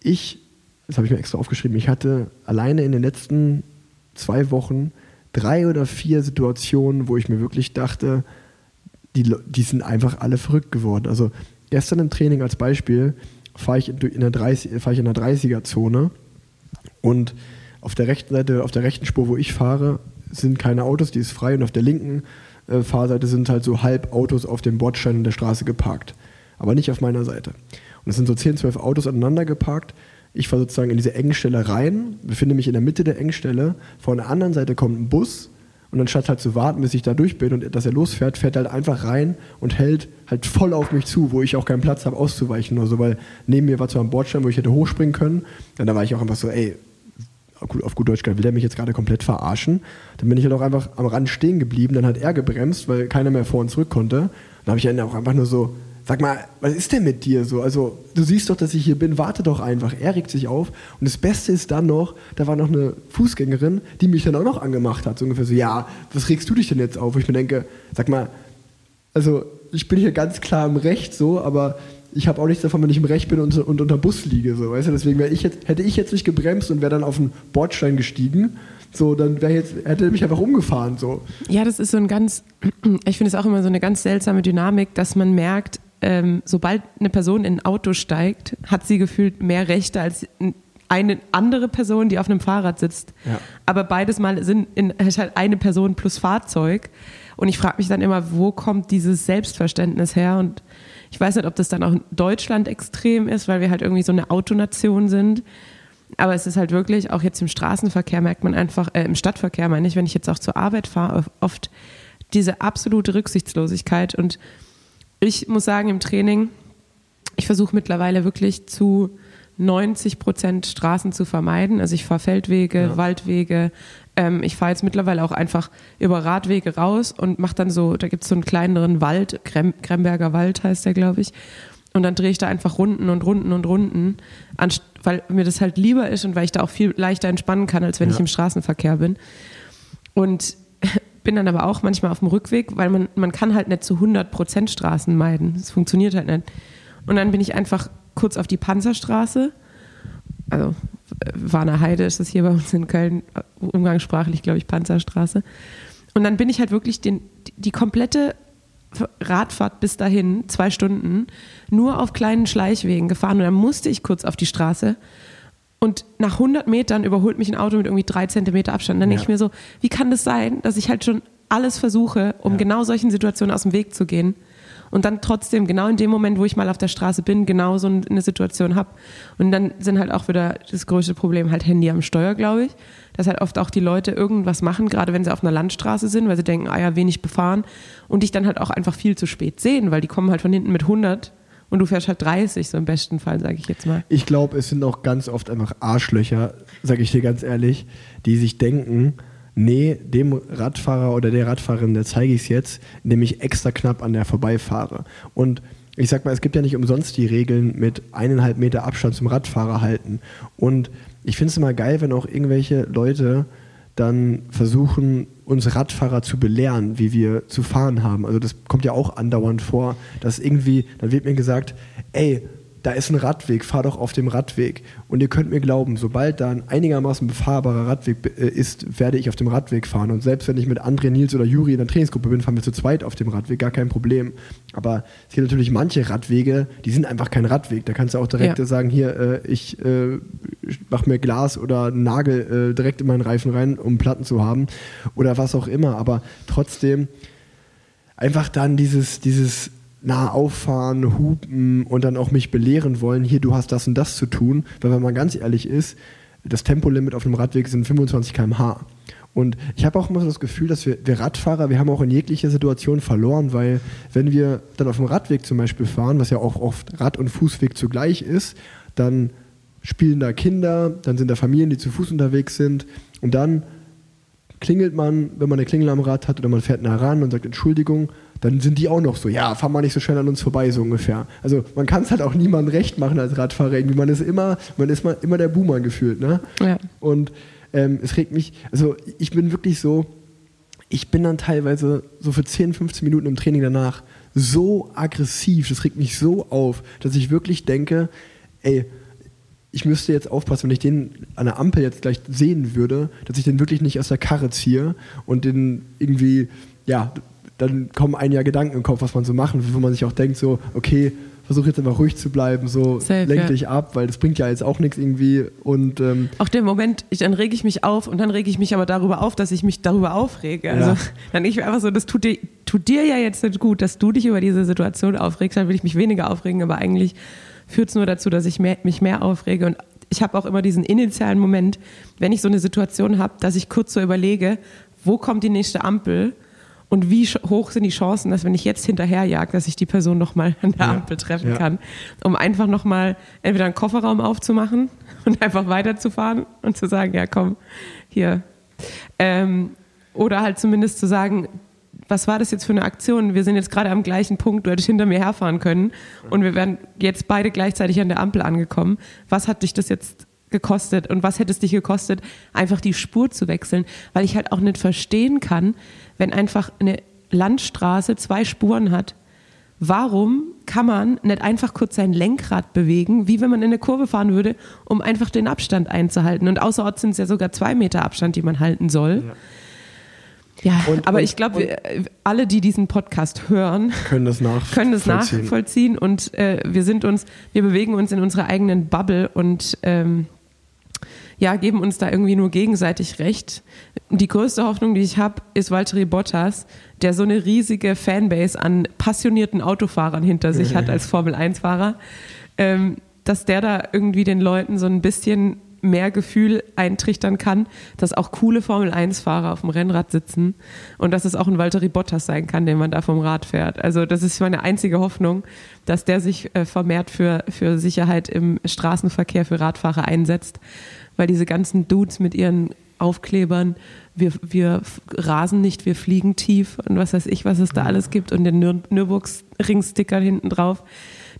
Speaker 2: ich, das habe ich mir extra aufgeschrieben, ich hatte alleine in den letzten zwei Wochen drei oder vier Situationen, wo ich mir wirklich dachte, die, die sind einfach alle verrückt geworden. Also gestern im Training als Beispiel fahre ich in der, 30, fahr ich in der 30er-Zone und auf der rechten Seite, auf der rechten Spur, wo ich fahre, sind keine Autos, die ist frei und auf der linken äh, Fahrseite sind halt so halb Autos auf dem Bordstein der Straße geparkt. Aber nicht auf meiner Seite. Und es sind so 10, 12 Autos aneinander geparkt. Ich fahre sozusagen in diese Engstelle rein, befinde mich in der Mitte der Engstelle. Von der anderen Seite kommt ein Bus und anstatt halt zu warten, bis ich da durch bin und dass er losfährt, fährt er halt einfach rein und hält halt voll auf mich zu, wo ich auch keinen Platz habe auszuweichen oder so, weil neben mir war zwar ein Bordstein, wo ich hätte hochspringen können. Und da war ich auch einfach so, ey, auf gut Deutsch gesagt, will der mich jetzt gerade komplett verarschen? Dann bin ich halt auch einfach am Rand stehen geblieben, dann hat er gebremst, weil keiner mehr vor und zurück konnte. Dann habe ich dann auch einfach nur so, sag mal, was ist denn mit dir so? Also, du siehst doch, dass ich hier bin, warte doch einfach. Er regt sich auf. Und das Beste ist dann noch, da war noch eine Fußgängerin, die mich dann auch noch angemacht hat. So ungefähr so, ja, was regst du dich denn jetzt auf? Wo ich mir denke, sag mal, also, ich bin hier ganz klar im Recht so, aber ich habe auch nichts davon, wenn ich im Recht bin und, und unter Bus liege. So, weißt du? Deswegen ich jetzt, hätte ich jetzt nicht gebremst und wäre dann auf den Bordstein gestiegen, so, dann wäre jetzt, hätte er mich einfach umgefahren. So.
Speaker 1: Ja, das ist so ein ganz, ich finde es auch immer so eine ganz seltsame Dynamik, dass man merkt, ähm, sobald eine Person in ein Auto steigt, hat sie gefühlt mehr Rechte als eine andere Person, die auf einem Fahrrad sitzt. Ja. Aber beides Mal sind in, ist halt eine Person plus Fahrzeug. Und ich frage mich dann immer, wo kommt dieses Selbstverständnis her? Und ich weiß nicht, ob das dann auch in Deutschland extrem ist, weil wir halt irgendwie so eine Autonation sind. Aber es ist halt wirklich, auch jetzt im Straßenverkehr merkt man einfach, äh, im Stadtverkehr meine ich, wenn ich jetzt auch zur Arbeit fahre, oft diese absolute Rücksichtslosigkeit. Und ich muss sagen, im Training, ich versuche mittlerweile wirklich zu 90 Prozent Straßen zu vermeiden. Also ich fahre Feldwege, ja. Waldwege, ähm, ich fahre jetzt mittlerweile auch einfach über Radwege raus und mache dann so, da gibt es so einen kleineren Wald, Krem, Kremberger Wald heißt der, glaube ich. Und dann drehe ich da einfach Runden und Runden und Runden, weil mir das halt lieber ist und weil ich da auch viel leichter entspannen kann, als wenn ja. ich im Straßenverkehr bin. Und bin dann aber auch manchmal auf dem Rückweg, weil man, man kann halt nicht zu 100% Straßen meiden. Das funktioniert halt nicht. Und dann bin ich einfach kurz auf die Panzerstraße, also Warner Heide ist das hier bei uns in Köln, umgangssprachlich, glaube ich, Panzerstraße. Und dann bin ich halt wirklich den, die komplette Radfahrt bis dahin, zwei Stunden, nur auf kleinen Schleichwegen gefahren. Und dann musste ich kurz auf die Straße. Und nach 100 Metern überholt mich ein Auto mit irgendwie drei Zentimeter Abstand. Dann ja. denke ich mir so, wie kann das sein, dass ich halt schon alles versuche, um ja. genau solchen Situationen aus dem Weg zu gehen? und dann trotzdem genau in dem Moment, wo ich mal auf der Straße bin, genau so eine Situation habe. Und dann sind halt auch wieder das größte Problem halt Handy am Steuer, glaube ich. Dass halt oft auch die Leute irgendwas machen, gerade wenn sie auf einer Landstraße sind, weil sie denken, ah ja, wenig befahren und dich dann halt auch einfach viel zu spät sehen, weil die kommen halt von hinten mit 100 und du fährst halt 30, so im besten Fall, sage ich jetzt mal.
Speaker 2: Ich glaube, es sind auch ganz oft einfach Arschlöcher, sage ich dir ganz ehrlich, die sich denken, nee, dem Radfahrer oder der Radfahrerin, der zeige ich es jetzt, indem ich extra knapp an der vorbeifahre. Und ich sag mal, es gibt ja nicht umsonst die Regeln mit eineinhalb Meter Abstand zum Radfahrer halten. Und ich finde es immer geil, wenn auch irgendwelche Leute dann versuchen, uns Radfahrer zu belehren, wie wir zu fahren haben. Also das kommt ja auch andauernd vor, dass irgendwie, dann wird mir gesagt, ey, da ist ein Radweg, fahr doch auf dem Radweg. Und ihr könnt mir glauben, sobald da ein einigermaßen befahrbarer Radweg äh, ist, werde ich auf dem Radweg fahren. Und selbst wenn ich mit André, Nils oder Juri in der Trainingsgruppe bin, fahren wir zu zweit auf dem Radweg, gar kein Problem. Aber es gibt natürlich manche Radwege, die sind einfach kein Radweg. Da kannst du auch direkt ja. sagen, hier, äh, ich äh, mache mir Glas oder Nagel äh, direkt in meinen Reifen rein, um Platten zu haben. Oder was auch immer. Aber trotzdem einfach dann dieses, dieses nah auffahren, hupen und dann auch mich belehren wollen, hier, du hast das und das zu tun. Weil wenn man ganz ehrlich ist, das Tempolimit auf einem Radweg sind 25 km/h. Und ich habe auch immer so das Gefühl, dass wir, wir Radfahrer, wir haben auch in jeglicher Situation verloren, weil wenn wir dann auf dem Radweg zum Beispiel fahren, was ja auch oft Rad- und Fußweg zugleich ist, dann spielen da Kinder, dann sind da Familien, die zu Fuß unterwegs sind und dann klingelt man, wenn man eine Klingel am Rad hat oder man fährt nah ran und sagt Entschuldigung, dann sind die auch noch so, ja, fahr mal nicht so schnell an uns vorbei, so ungefähr. Also man kann es halt auch niemandem recht machen als Radfahrer irgendwie. Man ist immer, man ist mal immer der Boomer gefühlt, ne?
Speaker 1: Ja.
Speaker 2: Und ähm, es regt mich, also ich bin wirklich so, ich bin dann teilweise so für 10, 15 Minuten im Training danach so aggressiv, das regt mich so auf, dass ich wirklich denke, ey, ich müsste jetzt aufpassen, wenn ich den an der Ampel jetzt gleich sehen würde, dass ich den wirklich nicht aus der Karre ziehe und den irgendwie, ja, dann kommen ein Jahr Gedanken im Kopf, was man so machen will, wo man sich auch denkt, so, okay, versuche jetzt einfach ruhig zu bleiben, so
Speaker 1: Safe,
Speaker 2: lenk
Speaker 1: ja.
Speaker 2: dich ab, weil das bringt ja jetzt auch nichts irgendwie und ähm,
Speaker 1: Auch der Moment, ich, dann rege ich mich auf und dann rege ich mich aber darüber auf, dass ich mich darüber aufrege. Also
Speaker 2: Ja.
Speaker 1: dann ich einfach so, das tut dir, tut dir ja jetzt nicht gut, dass du dich über diese Situation aufregst, dann will ich mich weniger aufregen, aber eigentlich führt es nur dazu, dass ich mehr, mich mehr aufrege und ich habe auch immer diesen initialen Moment, wenn ich so eine Situation habe, dass ich kurz so überlege, wo kommt die nächste Ampel und wie hoch sind die Chancen, dass wenn ich jetzt hinterherjage, dass ich die Person nochmal an der
Speaker 2: Ja.
Speaker 1: Ampel treffen
Speaker 2: Ja.
Speaker 1: kann, um einfach nochmal entweder einen Kofferraum aufzumachen und einfach weiterzufahren und zu sagen, ja komm, hier. Ähm, oder halt zumindest zu sagen, was war das jetzt für eine Aktion? Wir sind jetzt gerade am gleichen Punkt, du hättest hinter mir herfahren können und wir wären jetzt beide gleichzeitig an der Ampel angekommen. Was hat dich das jetzt gekostet und was hätte es dich gekostet, einfach die Spur zu wechseln? Weil ich halt auch nicht verstehen kann, wenn einfach eine Landstraße zwei Spuren hat, warum kann man nicht einfach kurz sein Lenkrad bewegen, wie wenn man in eine Kurve fahren würde, um einfach den Abstand einzuhalten? Und außerorts sind es ja sogar zwei Meter Abstand, die man halten soll. Ja,
Speaker 2: Und-
Speaker 1: aber
Speaker 2: und-
Speaker 1: ich glaube, wir- alle, die diesen Podcast hören,
Speaker 2: können das nachvollziehen.
Speaker 1: können das nachvollziehen und äh, wir sind uns, wir bewegen uns in unserer eigenen Bubble und ähm, ja, geben uns da irgendwie nur gegenseitig recht. Die größte Hoffnung, die ich habe, ist Valtteri Bottas, der so eine riesige Fanbase an passionierten Autofahrern hinter sich hat als Formel-1-Fahrer, ähm, dass der da irgendwie den Leuten so ein bisschen mehr Gefühl eintrichtern kann, dass auch coole Formel-1-Fahrer auf dem Rennrad sitzen und dass es auch ein Valtteri Bottas sein kann, den man da vom Rad fährt. Also das ist meine einzige Hoffnung, dass der sich äh, vermehrt für, für Sicherheit im Straßenverkehr für Radfahrer einsetzt, weil diese ganzen Dudes mit ihren Aufklebern, wir, wir rasen nicht, wir fliegen tief und was weiß ich, was es da alles gibt und den Nür Nürburgring-Sticker hinten drauf,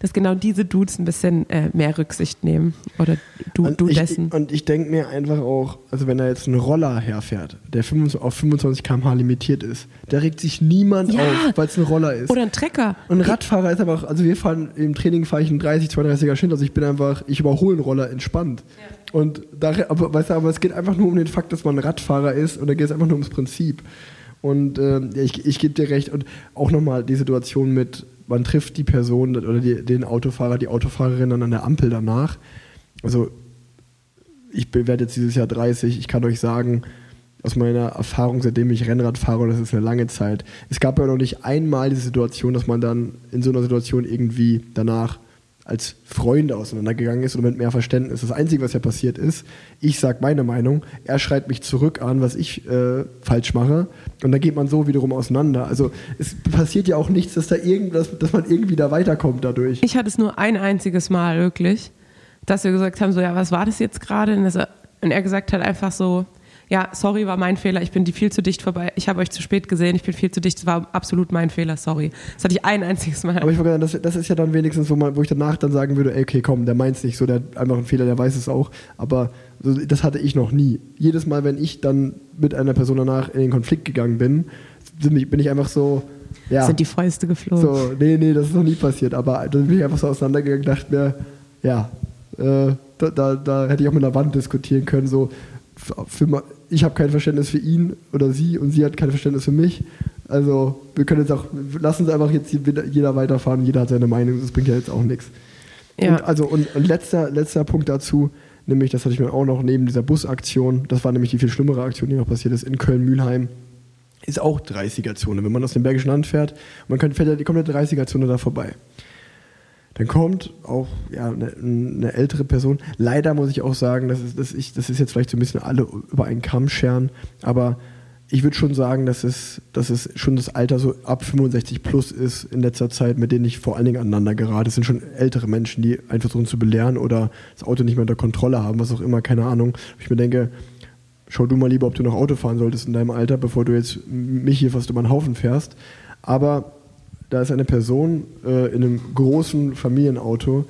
Speaker 1: dass genau diese Dudes ein bisschen äh, mehr Rücksicht nehmen oder du,
Speaker 2: Und
Speaker 1: du
Speaker 2: ich,
Speaker 1: dessen.
Speaker 2: Und ich denke mir einfach auch, also wenn da jetzt ein Roller herfährt, der 25, auf 25 km/h limitiert ist, da regt sich niemand
Speaker 1: Ja.
Speaker 2: auf, weil es ein Roller ist.
Speaker 1: Oder ein Trecker.
Speaker 2: und ein Radfahrer ist einfach, also wir fahren im Training fahre ich einen 30, 32er Schnitt, also ich bin einfach, ich überhole einen Roller entspannt. Und da, aber, weißt du, aber es geht einfach nur um den Fakt, dass man Radfahrer ist und da geht es einfach nur ums Prinzip. Und ja, ich, ich gebe dir recht. Und auch nochmal die Situation mit, man trifft die Person oder die, den Autofahrer, die Autofahrerin dann an der Ampel danach. Also ich werde jetzt dieses Jahr 30, ich kann euch sagen, aus meiner Erfahrung, seitdem ich Rennrad fahre, und das ist eine lange Zeit, es gab ja noch nicht einmal diese Situation, dass man dann in so einer Situation irgendwie danach als Freunde auseinandergegangen ist oder mit mehr Verständnis. Das Einzige, was ja passiert ist, ich sage meine Meinung, er schreit mich zurück an, was ich äh, falsch mache und dann geht man so wiederum auseinander. Also es passiert ja auch nichts, dass, da irgendwas, dass man irgendwie da weiterkommt dadurch.
Speaker 1: Ich hatte es nur ein einziges Mal wirklich, dass wir gesagt haben, so ja, was war das jetzt gerade? Und, und er gesagt hat einfach so, ja, sorry, war mein Fehler, ich bin die viel zu dicht vorbei, ich habe euch zu spät gesehen, ich bin viel zu dicht, es war absolut mein Fehler, sorry. Das hatte ich ein einziges Mal.
Speaker 2: Aber ich wollte sagen, das, das ist ja dann wenigstens, wo, man, wo ich danach dann sagen würde, ey, okay, komm, der meint es nicht so, der hat einfach einen Fehler, der weiß es auch. Aber so, das hatte ich noch nie. Jedes Mal, wenn ich dann mit einer Person danach in den Konflikt gegangen bin, bin ich, bin ich einfach so, ja,
Speaker 1: Sind die Fäuste geflogen.
Speaker 2: so, nee, nee, das ist noch nie passiert. Aber dann bin ich einfach so auseinandergegangen und dachte mir, ja, äh, da, da, da hätte ich auch mit einer Wand diskutieren können, so, für, ich habe kein Verständnis für ihn oder sie und sie hat kein Verständnis für mich. Also wir können jetzt auch, lassen Sie einfach jetzt jeder weiterfahren, jeder hat seine Meinung, das bringt ja jetzt auch nichts.
Speaker 1: Ja.
Speaker 2: Und also und, und letzter, letzter Punkt dazu, nämlich, das hatte ich mir auch noch neben dieser Busaktion, das war nämlich die viel schlimmere Aktion, die noch passiert ist, in Köln-Mühlheim. ist auch 30er-Zone. Wenn man aus dem Bergischen Land fährt, man fährt ja die komplette 30er-Zone da vorbei. Dann kommt auch ja, eine, eine, ältere Person. Leider muss ich auch sagen, das ist, das, ich, das ist jetzt vielleicht so ein bisschen alle über einen Kamm scheren, aber ich würde schon sagen, dass es, dass es schon das Alter so ab 65 plus ist in letzter Zeit, mit denen ich vor allen Dingen aneinander gerate. Es sind schon ältere Menschen, die einfach versuchen zu belehren oder das Auto nicht mehr unter Kontrolle haben, was auch immer, keine Ahnung. Ich mir denke, schau du mal lieber, ob du noch Auto fahren solltest in deinem Alter, bevor du jetzt mich hier fast über den Haufen fährst. Aber da ist eine Person äh, in einem großen Familienauto,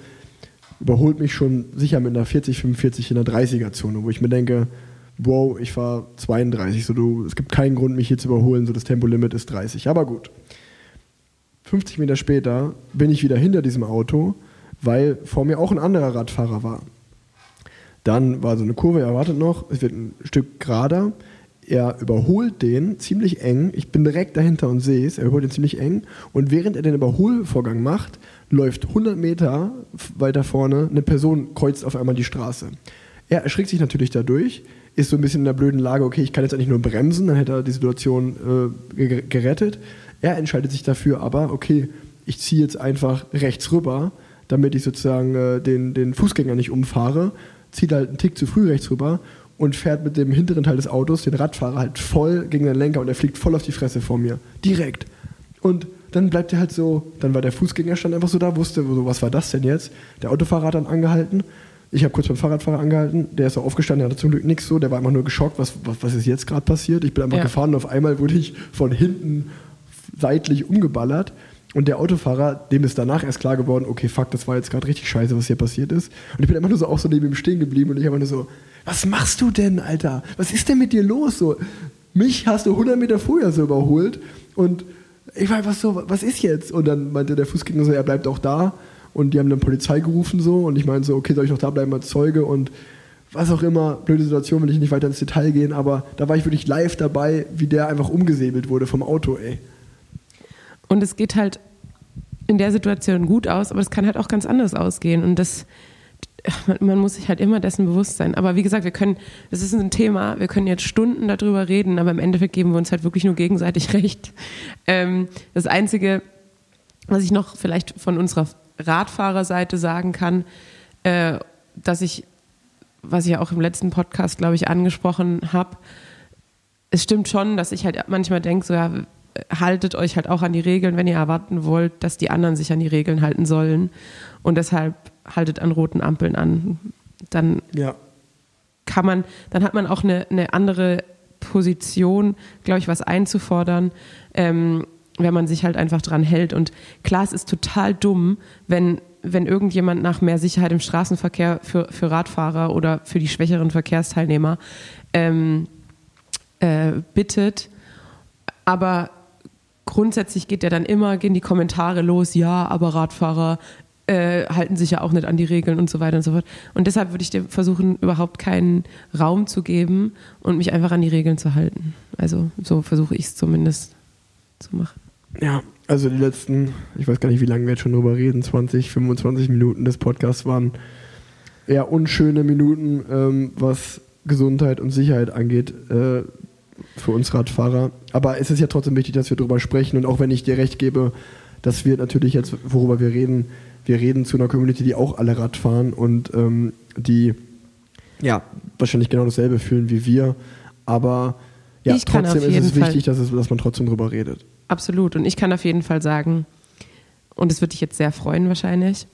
Speaker 2: überholt mich schon sicher mit einer 40, 45 in der 30er-Zone, wo ich mir denke, wow, ich fahre 32, so du, es gibt keinen Grund, mich hier zu überholen, so das Tempolimit ist 30. Aber gut. 50 Meter später bin ich wieder hinter diesem Auto, weil vor mir auch ein anderer Radfahrer war. Dann war so eine Kurve, er wartet noch, es wird ein Stück gerader. Er überholt den ziemlich eng. Ich bin direkt dahinter und sehe es. Er überholt den ziemlich eng. Und während er den Überholvorgang macht, läuft 100 Meter weiter vorne eine Person kreuzt auf einmal die Straße. Er erschrickt sich natürlich dadurch, ist so ein bisschen in der blöden Lage, okay, ich kann jetzt eigentlich nur bremsen, dann hätte er die Situation äh, gerettet. Er entscheidet sich dafür aber, okay, ich ziehe jetzt einfach rechts rüber, damit ich sozusagen äh, den, den Fußgänger nicht umfahre, zieht halt einen Tick zu früh rechts rüber und fährt mit dem hinteren Teil des Autos den Radfahrer halt voll gegen den Lenker und er fliegt voll auf die Fresse vor mir. Direkt. Und dann bleibt er halt so, dann war der Fußgängerstand einfach so da, wusste, so, was war das denn jetzt? Der Autofahrer hat dann angehalten ich habe kurz beim Fahrradfahrer angehalten, der ist auch aufgestanden, der hatte zum Glück nichts so, der war einfach nur geschockt, was, was, was ist jetzt gerade passiert. Ich bin einfach ja. gefahren und auf einmal wurde ich von hinten seitlich umgeballert. Und der Autofahrer, dem ist danach erst klar geworden, okay, fuck, das war jetzt gerade richtig scheiße, was hier passiert ist. Und ich bin einfach nur so auch so neben ihm stehen geblieben und ich habe nur so, was machst du denn, Alter? Was ist denn mit dir los? So, mich hast du 100 Meter vorher so überholt und ich war einfach so, was ist jetzt? Und dann meinte der Fußgänger so, er bleibt auch da und die haben dann Polizei gerufen so und ich meinte so, okay, soll ich noch da bleiben als Zeuge und was auch immer, blöde Situation, will ich nicht weiter ins Detail gehen, aber da war ich wirklich live dabei, wie der einfach umgesäbelt wurde vom Auto, ey.
Speaker 1: Und es geht halt in der Situation gut aus, aber es kann halt auch ganz anders ausgehen und das man muss sich halt immer dessen bewusst sein. Aber wie gesagt, wir können, das ist ein Thema, wir können jetzt Stunden darüber reden, aber im Endeffekt geben wir uns halt wirklich nur gegenseitig recht. Ähm, das Einzige, was ich noch vielleicht von unserer Radfahrerseite sagen kann, äh, dass ich, was ich ja auch im letzten Podcast, glaube ich, angesprochen habe, es stimmt schon, dass ich halt manchmal denke, so ja, haltet euch halt auch an die Regeln, wenn ihr erwarten wollt, dass die anderen sich an die Regeln halten sollen. Und deshalb haltet an roten Ampeln an. Dann ja. kann man, dann hat man auch eine, eine andere Position, glaube ich, was einzufordern. Ähm, wenn man sich halt einfach dran hält. Und klar, es ist total dumm, wenn, wenn irgendjemand nach mehr Sicherheit im Straßenverkehr für, für Radfahrer oder für die schwächeren Verkehrsteilnehmer ähm, äh, bittet. Aber grundsätzlich geht ja dann immer, gehen die Kommentare los, ja, aber Radfahrer äh, halten sich ja auch nicht an die Regeln und so weiter und so fort. Und deshalb würde ich dir versuchen, überhaupt keinen Raum zu geben und mich einfach an die Regeln zu halten. Also so versuche ich es zumindest zu machen.
Speaker 2: Ja, also die letzten, ich weiß gar nicht, wie lange wir jetzt schon drüber reden, 20, 25 Minuten des Podcasts waren eher unschöne Minuten, ähm, was Gesundheit und Sicherheit angeht äh, für uns Radfahrer. Aber es ist ja trotzdem wichtig, dass wir darüber sprechen und auch wenn ich dir recht gebe, dass wir natürlich jetzt, worüber wir reden, wir reden zu einer Community, die auch alle Rad fahren und ähm, die ja wahrscheinlich genau dasselbe fühlen wie wir. Aber ja, trotzdem ist es wichtig, dass, es, dass man trotzdem drüber redet.
Speaker 1: Absolut. Und ich kann auf jeden Fall sagen, und es würde dich jetzt sehr freuen wahrscheinlich,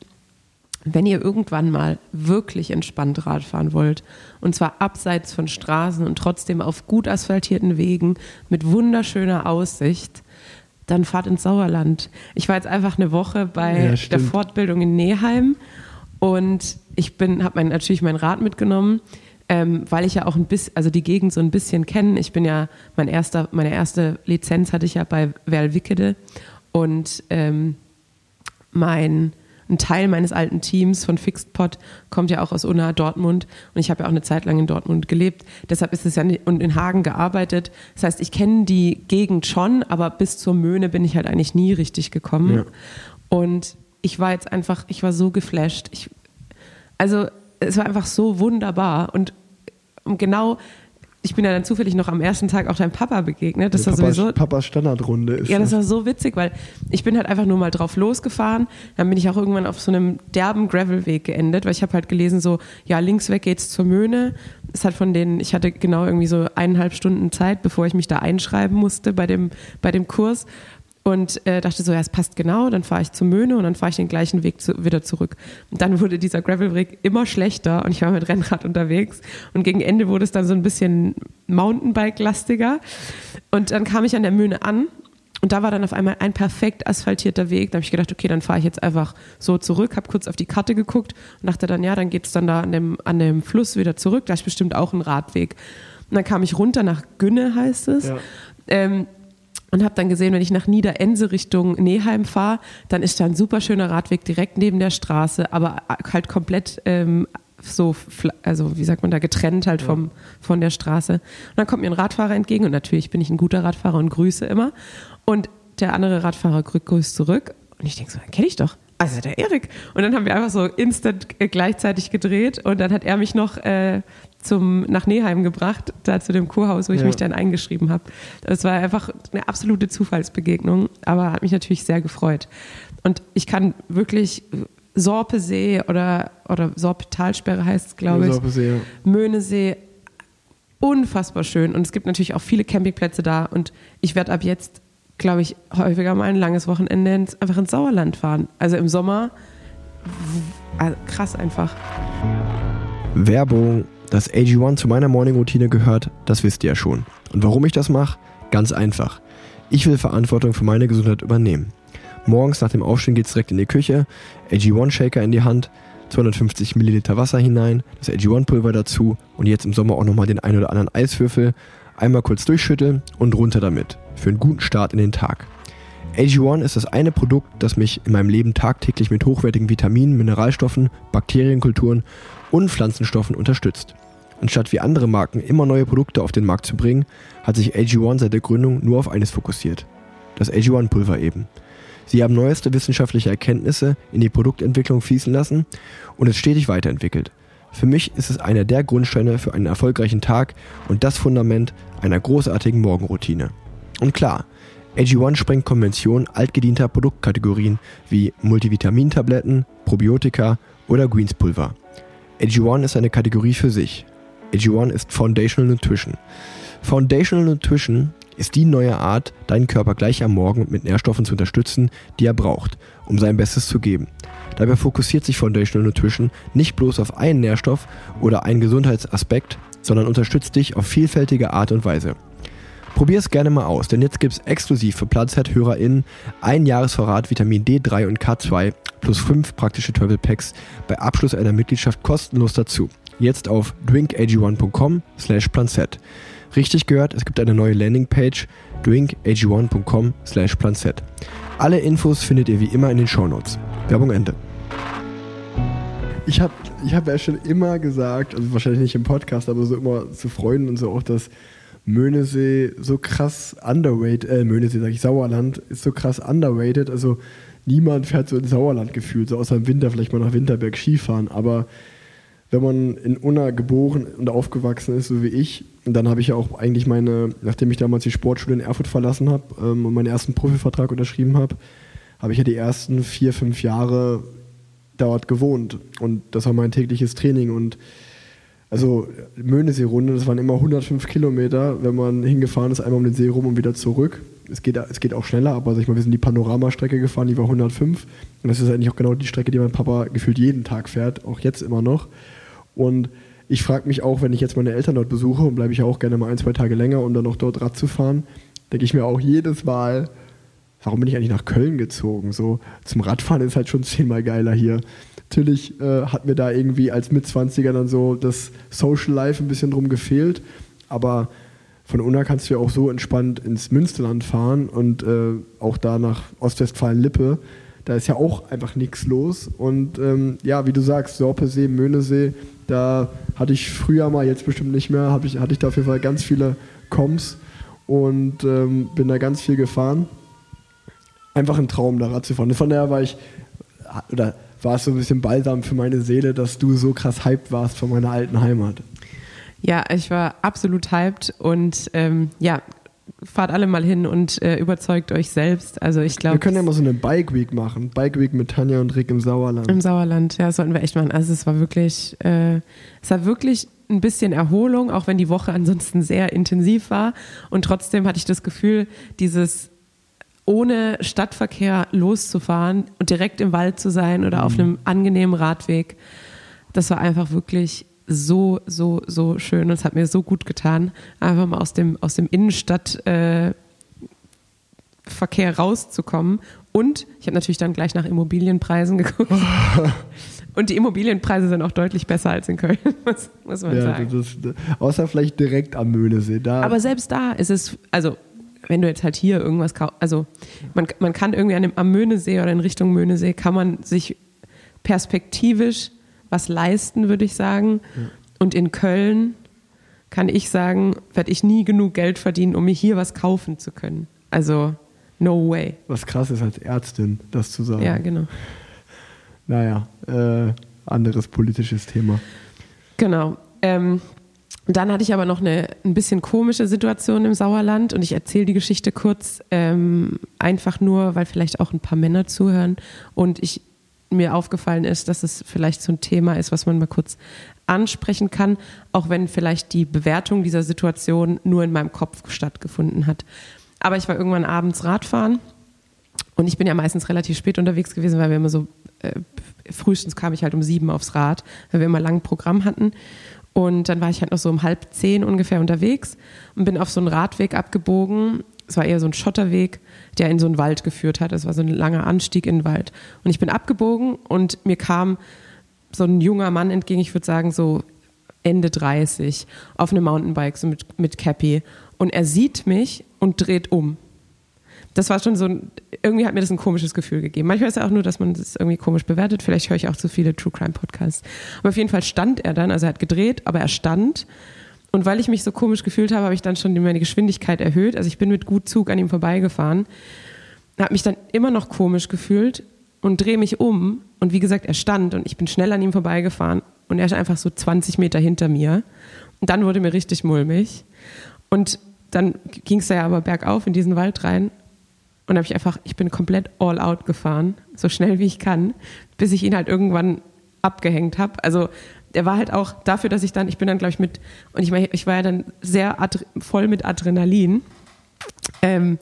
Speaker 1: wenn ihr irgendwann mal wirklich entspannt Rad fahren wollt, und zwar abseits von Straßen und trotzdem auf gut asphaltierten Wegen mit wunderschöner Aussicht, dann fahrt ins Sauerland. Ich war jetzt einfach eine Woche bei ja, der Fortbildung in Neheim und ich habe mein, natürlich mein Rad mitgenommen ähm, weil ich ja auch ein bisschen, also die Gegend so ein bisschen kenne. Ich bin ja, mein erster, meine erste Lizenz hatte ich ja bei Werl und ähm, mein ein Teil meines alten Teams von Fixedpod kommt ja auch aus Unna Dortmund und ich habe ja auch eine Zeit lang in Dortmund gelebt. Deshalb ist es ja nicht, und in Hagen gearbeitet. Das heißt, ich kenne die Gegend schon, aber bis zur Möhne bin ich halt eigentlich nie richtig gekommen. Ja. Und ich war jetzt einfach, ich war so geflasht. Ich, also es war einfach so wunderbar und genau ich bin ja dann zufällig noch am ersten Tag auch deinem Papa begegnet. Das
Speaker 2: Ja,
Speaker 1: war
Speaker 2: Papas,
Speaker 1: sowieso.
Speaker 2: Papas Standardrunde ist
Speaker 1: Ja, das
Speaker 2: das.
Speaker 1: war so witzig, weil ich bin halt einfach nur mal drauf losgefahren. Dann bin ich auch irgendwann auf so einem derben Gravelweg geendet, weil ich habe halt gelesen, so, ja, links weg geht's zur Möhne. Es hat von denen, ich hatte genau irgendwie so eineinhalb Stunden Zeit, bevor ich mich da einschreiben musste bei dem, bei dem Kurs. Und äh, dachte so, ja, es passt genau, dann fahre ich zur Möhne und dann fahre ich den gleichen Weg zu, wieder zurück. Und dann wurde dieser Gravelweg immer schlechter und ich war mit Rennrad unterwegs. Und gegen Ende wurde es dann so ein bisschen Mountainbike-lastiger. Und dann kam ich an der Möhne an und da war dann auf einmal ein perfekt asphaltierter Weg. Da habe ich gedacht, okay, dann fahre ich jetzt einfach so zurück, habe kurz auf die Karte geguckt und dachte dann, ja, dann geht es dann da an dem, an dem Fluss wieder zurück. Da ist bestimmt auch ein Radweg. Und dann kam ich runter nach Günne, heißt es.
Speaker 2: Ja.
Speaker 1: Ähm, und habe dann gesehen, wenn ich nach Niederense Richtung Neheim fahre, dann ist da ein super schöner Radweg direkt neben der Straße, aber halt komplett ähm, so, also wie sagt man da, getrennt halt vom, von der Straße. Und dann kommt mir ein Radfahrer entgegen und natürlich bin ich ein guter Radfahrer und grüße immer. Und der andere Radfahrer grü- grüßt zurück und ich denke so, kenne ich doch. Also der Erik. Und dann haben wir einfach so instant äh, gleichzeitig gedreht und dann hat er mich noch äh, zum, nach Neheim gebracht, da zu dem Kurhaus, wo ich
Speaker 2: Ja.
Speaker 1: mich dann eingeschrieben habe. Das war einfach eine absolute Zufallsbegegnung, aber hat mich natürlich sehr gefreut. Und ich kann wirklich Sorpesee oder, oder Sorpetalsperre heißt es, glaube ich,
Speaker 2: So, ja.
Speaker 1: Möhnesee, unfassbar schön. Und es gibt natürlich auch viele Campingplätze da. Und ich werde ab jetzt, glaube ich, häufiger mal ein langes Wochenende ins, einfach ins Sauerland fahren. Also im Sommer, also krass einfach.
Speaker 2: Werbung. Dass AG1 zu meiner Morning-Routine gehört, das wisst ihr ja schon. Und warum ich das mache? Ganz einfach. Ich will Verantwortung für meine Gesundheit übernehmen. Morgens nach dem Aufstehen geht's direkt in die Küche, AG1 Shaker in die Hand, 250 Milliliter Wasser hinein, das AG1 Pulver dazu und jetzt im Sommer auch nochmal den ein oder anderen Eiswürfel. Einmal kurz durchschütteln und runter damit. Für einen guten Start in den Tag. AG1 ist das eine Produkt, das mich in meinem Leben tagtäglich mit hochwertigen Vitaminen, Mineralstoffen, Bakterienkulturen und Pflanzenstoffen unterstützt. Anstatt wie andere Marken immer neue Produkte auf den Markt zu bringen, hat sich AG1 seit der Gründung nur auf eines fokussiert. Das AG1-Pulver eben. Sie haben neueste wissenschaftliche Erkenntnisse in die Produktentwicklung fließen lassen und es stetig weiterentwickelt. Für mich ist es einer der Grundsteine für einen erfolgreichen Tag und das Fundament einer großartigen Morgenroutine. Und klar, AG1 sprengt Konventionen altgedienter Produktkategorien wie Multivitamintabletten, Probiotika oder Greenspulver. AG1 ist eine Kategorie für sich. AG1 ist Foundational Nutrition. Foundational Nutrition ist die neue Art, deinen Körper gleich am Morgen mit Nährstoffen zu unterstützen, die er braucht, um sein Bestes zu geben. Dabei fokussiert sich Foundational Nutrition nicht bloß auf einen Nährstoff oder einen Gesundheitsaspekt, sondern unterstützt dich auf vielfältige Art und Weise. Probier es gerne mal aus, denn jetzt gibt es exklusiv für PlanZ-HörerInnen ein Jahresvorrat Vitamin D3 und K2 plus 5 praktische Travel Packs bei Abschluss einer Mitgliedschaft kostenlos dazu. Jetzt auf drinkag1.com slash planz. Richtig gehört, es gibt eine neue Landingpage drinkag1.com slash planz. Alle Infos findet ihr wie immer in den Shownotes. Werbung Ende. Ich habe ich hab ja schon immer gesagt, also wahrscheinlich nicht im Podcast, aber so immer zu Freunden und so auch, dass Möhnesee so krass underrated, äh, Möhnesee sag ich, Sauerland ist so krass underrated. Also niemand fährt so ins Sauerland gefühlt, so außer im Winter vielleicht mal nach Winterberg Skifahren. Aber wenn man in Unna geboren und aufgewachsen ist, so wie ich, dann habe ich ja auch eigentlich meine, nachdem ich damals die Sportschule in Erfurt verlassen habe ähm, und meinen ersten Profivertrag unterschrieben habe, habe ich ja die ersten vier, fünf Jahre dort gewohnt. Und das war mein tägliches Training. Und also Möhnesee-Runde, das waren immer 105 Kilometer, wenn man hingefahren ist, einmal um den See rum und wieder zurück. Es geht, es geht auch schneller, aber sag ich mal, wir sind die Panoramastrecke gefahren, die war 105. Und das ist eigentlich auch genau die Strecke, die mein Papa gefühlt jeden Tag fährt, auch jetzt immer noch. Und ich frage mich auch, wenn ich jetzt meine Eltern dort besuche, und bleibe ich ja auch gerne mal ein, zwei Tage länger, um dann noch dort Rad zu fahren, denke ich mir auch jedes Mal, warum bin ich eigentlich nach Köln gezogen? So zum Radfahren ist halt schon zehnmal geiler hier. Natürlich äh, hat mir da irgendwie als Mitzwanziger dann so das Social Life ein bisschen drum gefehlt, aber von Unna kannst du ja auch so entspannt ins Münsterland fahren und äh, auch da nach Ostwestfalen-Lippe. Da ist ja auch einfach nichts los. Und ähm, ja, wie du sagst, Sorpesee, Möhnesee, da hatte ich früher mal, jetzt bestimmt nicht mehr, ich, hatte ich da auf jeden Fall ganz viele Coms und ähm, bin da ganz viel gefahren einfach ein Traum, da Rad zu fahren. Von daher war ich, oder war es so ein bisschen balsam für meine Seele, dass du so krass hyped warst von meiner alten Heimat.
Speaker 1: Ja, ich war absolut hyped und ähm, ja, fahrt alle mal hin und äh, überzeugt euch selbst. Also ich glaube.
Speaker 2: Wir können ja mal so eine Bike Week machen. Bike Week mit Tanja und Rick im Sauerland.
Speaker 1: Im Sauerland, ja, das sollten wir echt machen. Also es war wirklich, äh, es war wirklich ein bisschen Erholung, auch wenn die Woche ansonsten sehr intensiv war. Und trotzdem hatte ich das Gefühl, dieses ohne Stadtverkehr loszufahren und direkt im Wald zu sein oder mhm. auf einem angenehmen Radweg, das war einfach wirklich so, so, so schön und es hat mir so gut getan, einfach mal aus dem, aus dem Innenstadtverkehr äh, rauszukommen. Und ich habe natürlich dann gleich nach Immobilienpreisen geguckt. und die Immobilienpreise sind auch deutlich besser als in Köln, muss, muss man ja, sagen.
Speaker 2: Ist, außer vielleicht direkt am Möhnesee. Da
Speaker 1: Aber selbst da ist es, also wenn du jetzt halt hier irgendwas kaufst, also man, man kann irgendwie an dem, am Möhnesee oder in Richtung Möhnesee, kann man sich perspektivisch was leisten, würde ich sagen. Ja. Und in Köln kann ich sagen, werde ich nie genug Geld verdienen, um mir hier was kaufen zu können. Also, no way.
Speaker 2: Was krass ist als Ärztin, das zu sagen.
Speaker 1: Ja, genau.
Speaker 2: Naja, äh, anderes politisches Thema.
Speaker 1: Genau. Ähm, dann hatte ich aber noch eine ein bisschen komische Situation im Sauerland und ich erzähle die Geschichte kurz, ähm, einfach nur, weil vielleicht auch ein paar Männer zuhören und ich mir aufgefallen ist, dass es vielleicht so ein Thema ist, was man mal kurz ansprechen kann, auch wenn vielleicht die Bewertung dieser Situation nur in meinem Kopf stattgefunden hat. Aber ich war irgendwann abends Radfahren und ich bin ja meistens relativ spät unterwegs gewesen, weil wir immer so, äh, frühestens kam ich halt um sieben aufs Rad, weil wir immer lang Programm hatten. Und dann war ich halt noch so um halb zehn ungefähr unterwegs und bin auf so einen Radweg abgebogen. Es war eher so ein Schotterweg der in so einen Wald geführt hat. Das war so ein langer Anstieg in den Wald. Und ich bin abgebogen und mir kam so ein junger Mann entgegen, ich würde sagen so Ende 30, auf einem Mountainbike, so mit, mit Cappy. Und er sieht mich und dreht um. Das war schon so ein, irgendwie hat mir das ein komisches Gefühl gegeben. Manchmal ist es auch nur, dass man das irgendwie komisch bewertet. Vielleicht höre ich auch zu viele True Crime Podcasts. Aber auf jeden Fall stand er dann, also er hat gedreht, aber er stand und weil ich mich so komisch gefühlt habe, habe ich dann schon meine Geschwindigkeit erhöht. Also ich bin mit gut Zug an ihm vorbeigefahren, habe mich dann immer noch komisch gefühlt und drehe mich um. Und wie gesagt, er stand und ich bin schnell an ihm vorbeigefahren und er ist einfach so 20 Meter hinter mir. Und dann wurde mir richtig mulmig. Und dann ging es ja aber bergauf in diesen Wald rein. Und habe ich einfach, ich bin komplett all out gefahren, so schnell wie ich kann, bis ich ihn halt irgendwann abgehängt habe. Also der war halt auch dafür, dass ich dann, ich bin dann, glaube ich, mit, und ich, ich war ja dann sehr voll mit Adrenalin. Ähm,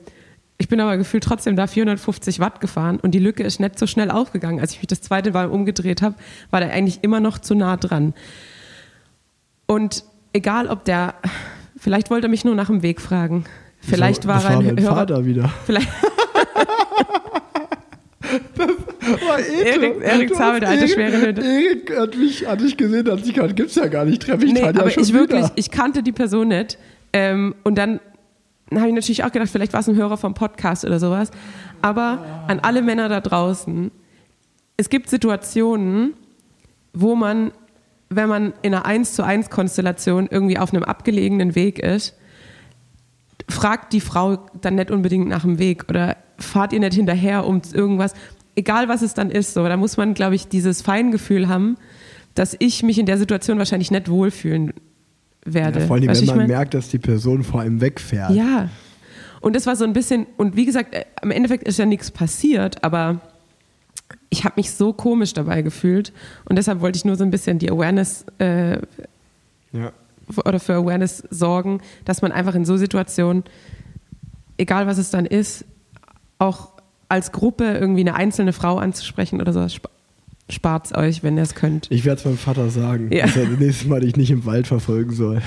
Speaker 1: ich bin aber gefühlt trotzdem da 450 Watt gefahren und die Lücke ist nicht so schnell aufgegangen. Als ich mich das zweite Mal umgedreht habe, war der eigentlich immer noch zu nah dran. Und egal, ob der, vielleicht wollte er mich nur nach dem Weg fragen. Vielleicht so, war er ein
Speaker 2: Hörer. Vater wieder.
Speaker 1: Vielleicht. war Erik, Erik Zabel, der alte
Speaker 2: Erik,
Speaker 1: schwere Hütte.
Speaker 2: Erik hat mich, hat mich gesehen, hat sich gerade, gibt's ja gar nicht, treffe ich
Speaker 1: nee,
Speaker 2: Tanja
Speaker 1: aber
Speaker 2: schon
Speaker 1: ich
Speaker 2: wieder.
Speaker 1: wirklich, ich kannte die Person nicht. Ähm, und dann habe ich natürlich auch gedacht, vielleicht war es ein Hörer vom Podcast oder sowas. Aber an alle Männer da draußen, es gibt Situationen, wo man, wenn man in einer 1 zu 1 Konstellation irgendwie auf einem abgelegenen Weg ist, fragt die Frau dann nicht unbedingt nach dem Weg oder fahrt ihr nicht hinterher um irgendwas egal was es dann ist, so, da muss man, glaube ich, dieses Feingefühl haben, dass ich mich in der Situation wahrscheinlich nicht wohlfühlen werde.
Speaker 2: Ja, vor allem, wenn man mein? merkt, dass die Person vor einem wegfährt.
Speaker 1: Ja. Und das war so ein bisschen, und wie gesagt, äh, im Endeffekt ist ja nichts passiert, aber ich habe mich so komisch dabei gefühlt und deshalb wollte ich nur so ein bisschen die Awareness äh, ja. Oder für Awareness sorgen, dass man einfach in so Situationen, egal was es dann ist, auch als Gruppe irgendwie eine einzelne Frau anzusprechen oder spart es euch, wenn ihr es könnt.
Speaker 2: Ich werde es meinem Vater sagen, ja. dass er das nächste Mal dich nicht im Wald verfolgen soll.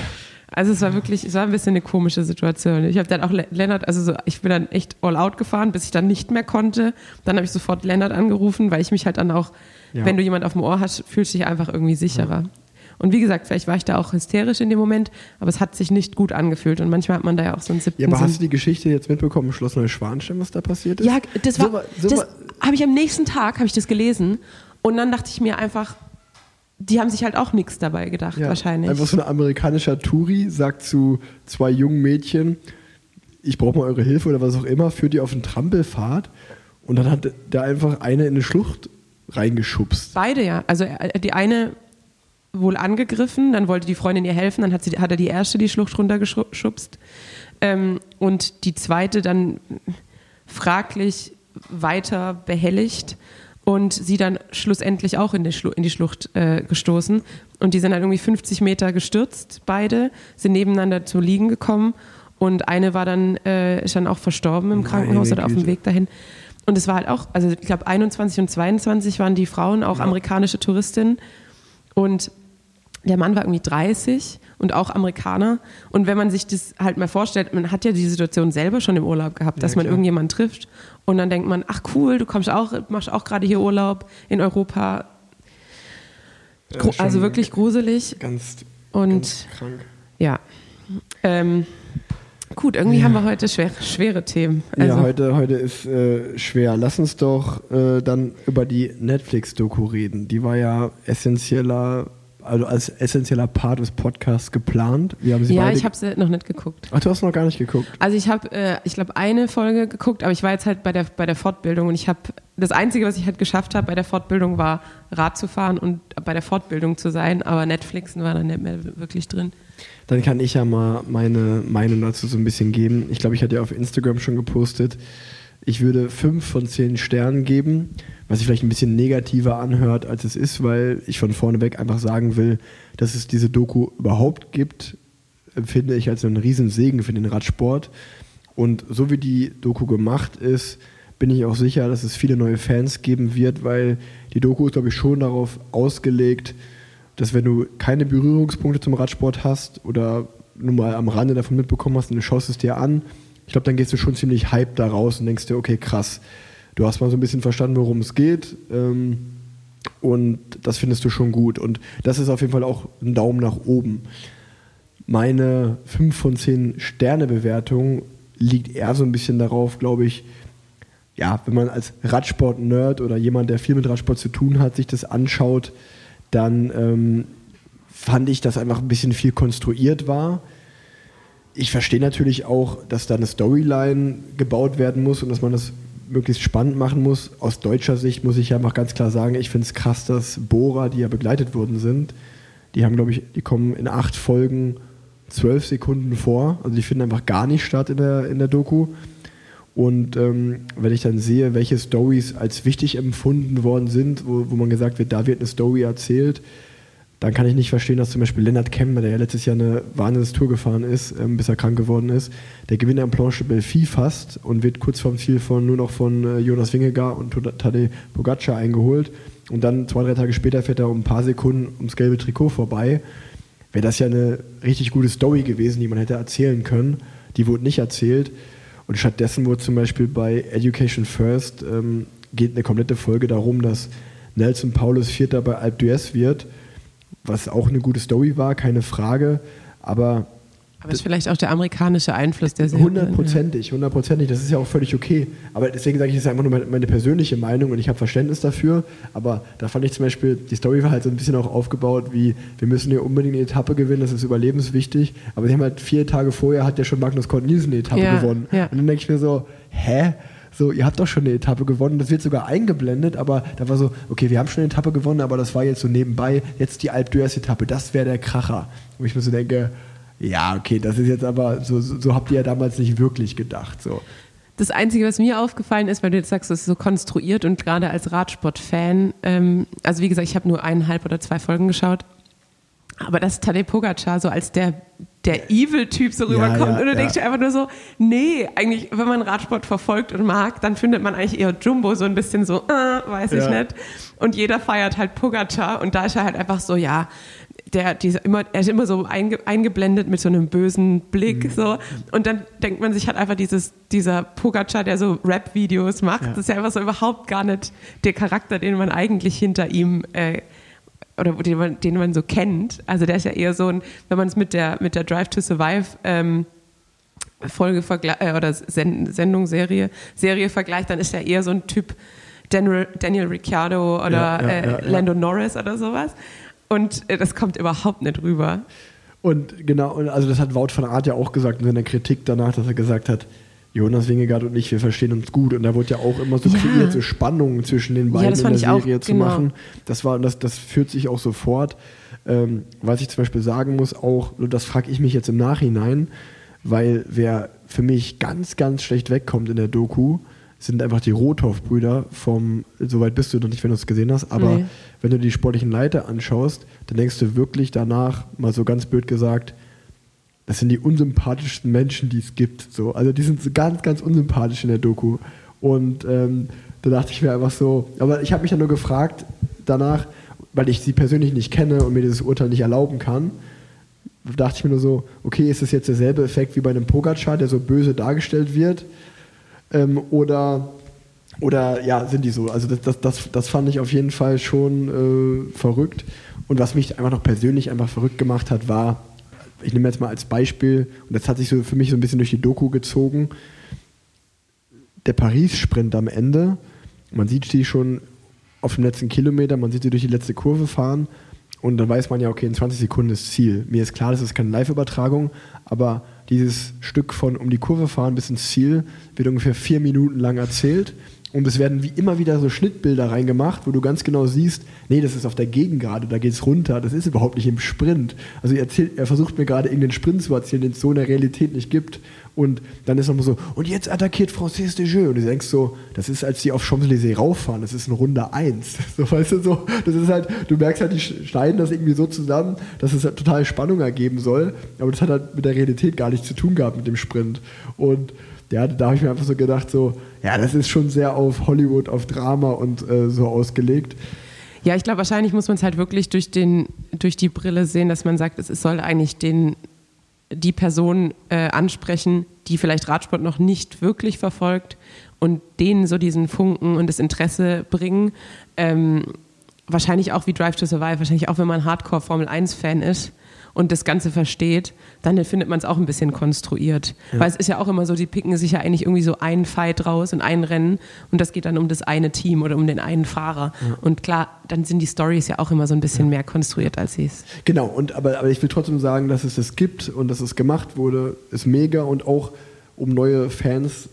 Speaker 1: Also es war wirklich, es war ein bisschen eine komische Situation. Ich habe dann auch Lennart, also so, ich bin dann echt all out gefahren, bis ich dann nicht mehr konnte. Dann habe ich sofort Lennart angerufen, weil ich mich halt dann auch, ja. wenn du jemand auf dem Ohr hast, fühlst du dich einfach irgendwie sicherer. Ja. Und wie gesagt, vielleicht war ich da auch hysterisch in dem Moment, aber es hat sich nicht gut angefühlt. Und manchmal hat man da ja auch so einen siebten
Speaker 2: Ja, aber
Speaker 1: Sinn.
Speaker 2: hast du die Geschichte jetzt mitbekommen Schloss Neuschwanstein, was da passiert ist?
Speaker 1: Ja, das war, so, so das habe ich am nächsten Tag, habe ich das gelesen. Und dann dachte ich mir einfach, die haben sich halt auch nichts dabei gedacht, ja, wahrscheinlich.
Speaker 2: Einfach so ein amerikanischer Touri sagt zu zwei jungen Mädchen, ich brauche mal eure Hilfe oder was auch immer, führt die auf einen Trampelfahrt und dann hat der einfach eine in eine Schlucht reingeschubst.
Speaker 1: Beide ja. Also äh, die eine wohl angegriffen, dann wollte die Freundin ihr helfen, dann hat, sie, hat er die erste die Schlucht runtergeschubst ähm, und die zweite dann fraglich weiter behelligt und sie dann schlussendlich auch in die, Schlu in die Schlucht äh, gestoßen. Und die sind dann irgendwie 50 Meter gestürzt, beide, sind nebeneinander zu liegen gekommen und eine war dann, äh, ist dann auch verstorben im Krankenhaus oder auf dem Weg dahin. Und es war halt auch, also ich glaube 21 und 22 waren die Frauen auch ja. amerikanische Touristinnen und der Mann war irgendwie 30 und auch Amerikaner. Und wenn man sich das halt mal vorstellt, man hat ja die Situation selber schon im Urlaub gehabt, dass ja, man irgendjemanden trifft und dann denkt man, ach cool, du kommst auch, machst auch gerade hier Urlaub in Europa. Ja, also wirklich gruselig.
Speaker 2: Ganz,
Speaker 1: und
Speaker 2: ganz krank.
Speaker 1: Ja. Ähm, gut, irgendwie ja. haben wir heute schwere, schwere Themen.
Speaker 2: Also, ja, heute, heute ist äh, schwer. Lass uns doch äh, dann über die Netflix-Doku reden. Die war ja essentieller also als essentieller Part des Podcasts geplant.
Speaker 1: Wir haben sie ja, ich habe sie noch nicht geguckt.
Speaker 2: Ach, du hast noch gar nicht geguckt?
Speaker 1: Also ich habe, äh, ich glaube, eine Folge geguckt, aber ich war jetzt halt bei der, bei der Fortbildung und ich habe, das Einzige, was ich halt geschafft habe bei der Fortbildung, war Rad zu fahren und bei der Fortbildung zu sein, aber Netflixen war dann nicht mehr wirklich drin.
Speaker 2: Dann kann ich ja mal meine Meinung dazu so ein bisschen geben. Ich glaube, ich hatte ja auf Instagram schon gepostet, ich würde fünf von zehn Sternen geben was sich vielleicht ein bisschen negativer anhört, als es ist, weil ich von vorneweg einfach sagen will, dass es diese Doku überhaupt gibt, empfinde ich als einen riesen Segen für den Radsport. Und so wie die Doku gemacht ist, bin ich auch sicher, dass es viele neue Fans geben wird, weil die Doku ist, glaube ich, schon darauf ausgelegt, dass wenn du keine Berührungspunkte zum Radsport hast oder nur mal am Rande davon mitbekommen hast und du schaust es dir an, ich glaube, dann gehst du schon ziemlich hyped da raus und denkst dir, okay, krass, du hast mal so ein bisschen verstanden, worum es geht. Ähm, und das findest du schon gut. Und das ist auf jeden Fall auch ein Daumen nach oben. Meine 5 von 10 Sterne-Bewertung liegt eher so ein bisschen darauf, glaube ich, ja, wenn man als Radsport-Nerd oder jemand, der viel mit Radsport zu tun hat, sich das anschaut, dann ähm, fand ich, dass einfach ein bisschen viel konstruiert war. Ich verstehe natürlich auch, dass da eine Storyline gebaut werden muss und dass man das möglichst spannend machen muss. Aus deutscher Sicht muss ich einfach ganz klar sagen, ich finde es krass, dass Bohrer, die ja begleitet worden sind, die haben, glaube ich, die kommen in acht Folgen zwölf Sekunden vor. Also die finden einfach gar nicht statt in der, in der Doku. Und ähm, wenn ich dann sehe, welche Stories als wichtig empfunden worden sind, wo, wo man gesagt wird, da wird eine Story erzählt, dann kann ich nicht verstehen, dass zum Beispiel Lennart Kemmer, der ja letztes Jahr eine Wahnsinnstour gefahren ist, ähm, bis er krank geworden ist, der Gewinner am Planche Belfi fast und wird kurz vorm Ziel von, nur noch von äh, Jonas Wingegar und Tadej Pogacar eingeholt. Und dann zwei, drei Tage später fährt er um ein paar Sekunden ums gelbe Trikot vorbei. Wäre das ja eine richtig gute Story gewesen, die man hätte erzählen können. Die wurde nicht erzählt. Und stattdessen wurde zum Beispiel bei Education First ähm, geht eine komplette Folge darum, dass Nelson Paulus Vierter bei Alp d'Huez wird was auch eine gute Story war, keine Frage. Aber
Speaker 1: aber ist vielleicht auch der amerikanische Einfluss der
Speaker 2: Serie. Hundertprozentig, hundertprozentig. Das ist ja auch völlig okay. Aber deswegen sage ich, das ist einfach nur meine, persönliche Meinung und ich habe Verständnis dafür. Aber da fand ich zum Beispiel, die Story war halt so ein bisschen auch aufgebaut, wie wir müssen hier unbedingt eine Etappe gewinnen, das ist überlebenswichtig. Aber sie haben halt vier Tage vorher hat ja schon Magnus Kort Nielsen eine Etappe ja, gewonnen. Ja. Und dann denke ich mir so, hä? So, ihr habt doch schon eine Etappe gewonnen, das wird sogar eingeblendet, aber da war so, okay, wir haben schon eine Etappe gewonnen, aber das war jetzt so nebenbei, jetzt die Alp d'Huez-Etappe, das wäre der Kracher. Wo ich mir so denke, ja, okay, das ist jetzt aber, so, so, so habt ihr ja damals nicht wirklich gedacht. So.
Speaker 1: Das Einzige, was mir aufgefallen ist, weil du jetzt sagst, es ist so konstruiert und gerade als Radsport-Fan, ähm, also wie gesagt, ich habe nur eineinhalb oder zwei Folgen geschaut, aber dass Tadej Pogacar so als der, der Evil-Typ so rüberkommt ja, ja, und du ja. denkst dir einfach nur so, nee, eigentlich, wenn man Radsport verfolgt und mag, dann findet man eigentlich eher Jumbo so ein bisschen so, äh, weiß ich nicht. Und jeder feiert halt Pogacar und da ist er halt einfach so, ja, der, dieser, immer, er ist immer so einge, eingeblendet mit so einem bösen Blick, mhm. so. Und dann denkt man sich halt einfach dieses, dieser Pogacar, der so Rap-Videos macht, das ist ja einfach so überhaupt gar nicht der Charakter, den man eigentlich hinter ihm äh, oder den man, den man so kennt. Also der ist ja eher so ein, wenn man es mit der, mit der Drive to Survive ähm, Folge äh, oder Send Sendung, Serie, Serie vergleicht, dann ist er eher so ein Typ Daniel, Daniel Ricciardo oder ja, ja, äh, ja, Lando Norris oder sowas. Und äh, das kommt überhaupt nicht rüber.
Speaker 2: Und genau, also das hat Wout van Art ja auch gesagt in seiner Kritik danach, dass er gesagt hat, Jonas Wingegaard und ich, wir verstehen uns gut. Und da wurde ja auch immer so ja. kreiert, so Spannungen zwischen den beiden ja, in der Serie auch, zu genau. machen. Das, war, das, das führt sich auch so fort. Ähm, was ich zum Beispiel sagen muss, auch, und das frage ich mich jetzt im Nachhinein, weil wer für mich ganz, ganz schlecht wegkommt in der Doku, sind einfach die Rothoff-Brüder vom, soweit bist du noch nicht, wenn du es gesehen hast, aber nee. wenn du die sportlichen Leiter anschaust, dann denkst du wirklich danach, mal so ganz blöd gesagt, das sind die unsympathischsten Menschen, die es gibt. So. Also die sind so ganz, ganz unsympathisch in der Doku. Und ähm, da dachte ich mir einfach so, aber ich habe mich dann nur gefragt danach, weil ich sie persönlich nicht kenne und mir dieses Urteil nicht erlauben kann, dachte ich mir nur so, okay, ist das jetzt derselbe Effekt wie bei einem Pogacar, der so böse dargestellt wird? Ähm, oder, oder ja, sind die so? Also das, das, das, das fand ich auf jeden Fall schon äh, verrückt. Und was mich einfach noch persönlich einfach verrückt gemacht hat, war, ich nehme jetzt mal als Beispiel, und das hat sich so für mich so ein bisschen durch die Doku gezogen, der Paris-Sprint am Ende. Man sieht sie schon auf dem letzten Kilometer, man sieht sie durch die letzte Kurve fahren und dann weiß man ja, okay, in 20 Sekunden ist Ziel. Mir ist klar, das ist keine Live-Übertragung, aber dieses Stück von um die Kurve fahren bis ins Ziel wird ungefähr vier Minuten lang erzählt. Und es werden wie immer wieder so Schnittbilder reingemacht, wo du ganz genau siehst, nee, das ist auf der Gegengrade, da geht es runter, das ist überhaupt nicht im Sprint. Also er, erzählt, er versucht mir gerade irgendeinen Sprint zu erzählen, den es so in der Realität nicht gibt. Und dann ist nochmal so, und jetzt attackiert Francis de Jeu. Und du denkst so, das ist, als die auf Champs-Élysées rauffahren, das ist eine Runde 1. So, weißt du, so, das ist halt, du merkst halt, die schneiden das irgendwie so zusammen, dass es halt total Spannung ergeben soll. Aber das hat halt mit der Realität gar nichts zu tun gehabt mit dem Sprint. Und ja, da habe ich mir einfach so gedacht, so, ja, das ist schon sehr auf Hollywood, auf Drama und äh, so ausgelegt.
Speaker 1: Ja, ich glaube, wahrscheinlich muss man es halt wirklich durch, den, durch die Brille sehen, dass man sagt, es soll eigentlich den die Person äh, ansprechen, die vielleicht Radsport noch nicht wirklich verfolgt und denen so diesen Funken und das Interesse bringen. Ähm, wahrscheinlich auch wie Drive to Survive, wahrscheinlich auch wenn man Hardcore Formel 1 Fan ist und das Ganze versteht, dann findet man es auch ein bisschen konstruiert. Ja. Weil es ist ja auch immer so, die picken sich ja eigentlich irgendwie so einen Fight raus und ein Rennen und das geht dann um das eine Team oder um den einen Fahrer. Ja. Und klar, dann sind die Stories ja auch immer so ein bisschen ja. mehr konstruiert als sie es.
Speaker 2: Genau, und aber, aber ich will trotzdem sagen, dass es das gibt und dass es gemacht wurde, ist mega und auch um neue Fans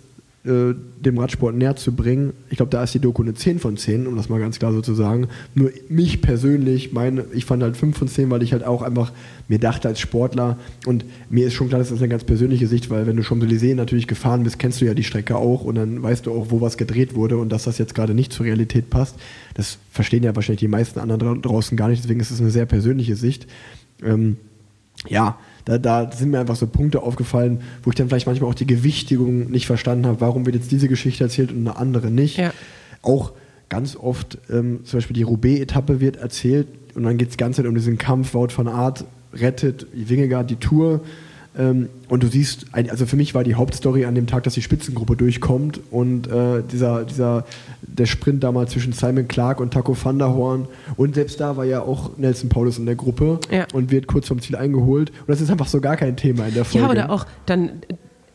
Speaker 2: äh, dem Radsport näher zu bringen. Ich glaube, da ist die Doku eine 10 von 10, um das mal ganz klar so zu sagen. Nur mich persönlich, meine, ich fand halt 5 von 10, weil ich halt auch einfach mir dachte als Sportler und mir ist schon klar, das ist eine ganz persönliche Sicht, weil wenn du Champs-Élysées natürlich gefahren bist, kennst du ja die Strecke auch und dann weißt du auch, wo was gedreht wurde und dass das jetzt gerade nicht zur Realität passt. Das verstehen ja wahrscheinlich die meisten anderen draußen gar nicht, deswegen ist es eine sehr persönliche Sicht. Ähm, ja, da, da sind mir einfach so Punkte aufgefallen, wo ich dann vielleicht manchmal auch die Gewichtigung nicht verstanden habe, warum wird jetzt diese Geschichte erzählt und eine andere nicht. Ja. Auch ganz oft, ähm, zum Beispiel die Roubaix-Etappe wird erzählt und dann geht es ganz um diesen Kampf, Wout van Art rettet Wingegaard die Tour ähm, und du siehst, also für mich war die Hauptstory an dem Tag, dass die Spitzengruppe durchkommt und äh, dieser, dieser, der Sprint damals zwischen Simon Clark und Taco van der Horn und selbst da war ja auch Nelson Paulus in der Gruppe ja. und wird kurz vom Ziel eingeholt und das ist einfach so gar kein Thema in der Folge.
Speaker 1: Ja, oder auch dann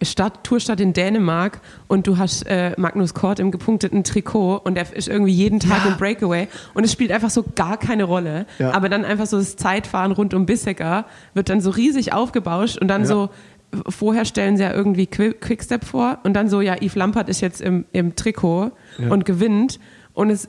Speaker 1: Stadt, Tourstadt in Dänemark und du hast äh, Magnus Kort im gepunkteten Trikot und er ist irgendwie jeden Tag ja. im Breakaway und es spielt einfach so gar keine Rolle. Ja. Aber dann einfach so das Zeitfahren rund um Bissecker wird dann so riesig aufgebauscht und dann ja. so vorher stellen sie ja irgendwie Quickstep vor und dann so, ja, Yves Lampert ist jetzt im, im Trikot und gewinnt und es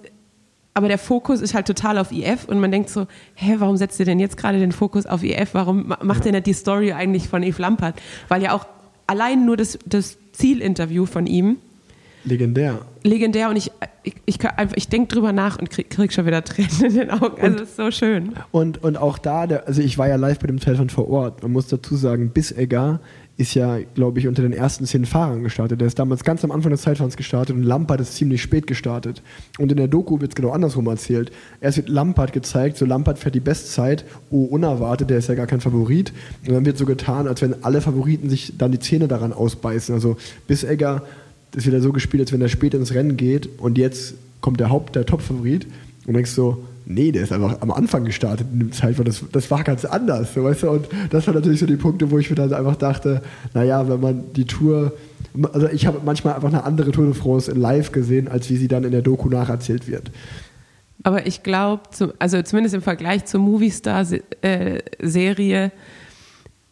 Speaker 1: aber der Fokus ist halt total auf IF und man denkt so, hä, warum setzt ihr denn jetzt gerade den Fokus auf IF? Warum macht ihr nicht die Story eigentlich von Yves Lampert? Weil ja auch allein nur das, das Zielinterview von ihm.
Speaker 2: Legendär.
Speaker 1: Legendär und ich, ich, ich, ich denke drüber nach und krieg, krieg, schon wieder Tränen in den Augen. Also, es ist so schön.
Speaker 2: Und, und auch da, der, also ich war ja live bei dem Zeitfahren vor Ort. Man muss dazu sagen, bis Eggar ist ja, glaube ich, unter den ersten zehn Fahrern gestartet. Der ist damals ganz am Anfang des Zeitfahrens gestartet und Lampard ist ziemlich spät gestartet. Und in der Doku wird es genau andersrum erzählt. Erst wird Lampard gezeigt, so Lampard fährt die Bestzeit, oh, unerwartet, der ist ja gar kein Favorit. Und dann wird so getan, als wenn alle Favoriten sich dann die Zähne daran ausbeißen. Also Bissegger ist wieder so gespielt, als wenn er spät ins Rennen geht und jetzt kommt der Haupt, der Top-Favorit und denkst so, Nee, der ist einfach am Anfang gestartet in dem Zeitpunkt. Das, das war ganz anders, weißt du? Und das waren natürlich so die Punkte, wo ich mir dann einfach dachte, naja, wenn man die Tour, also ich habe manchmal einfach eine andere Tour de France in live gesehen, als wie sie dann in der Doku nacherzählt wird.
Speaker 1: Aber ich glaube, also zumindest im Vergleich zur Movistar-Serie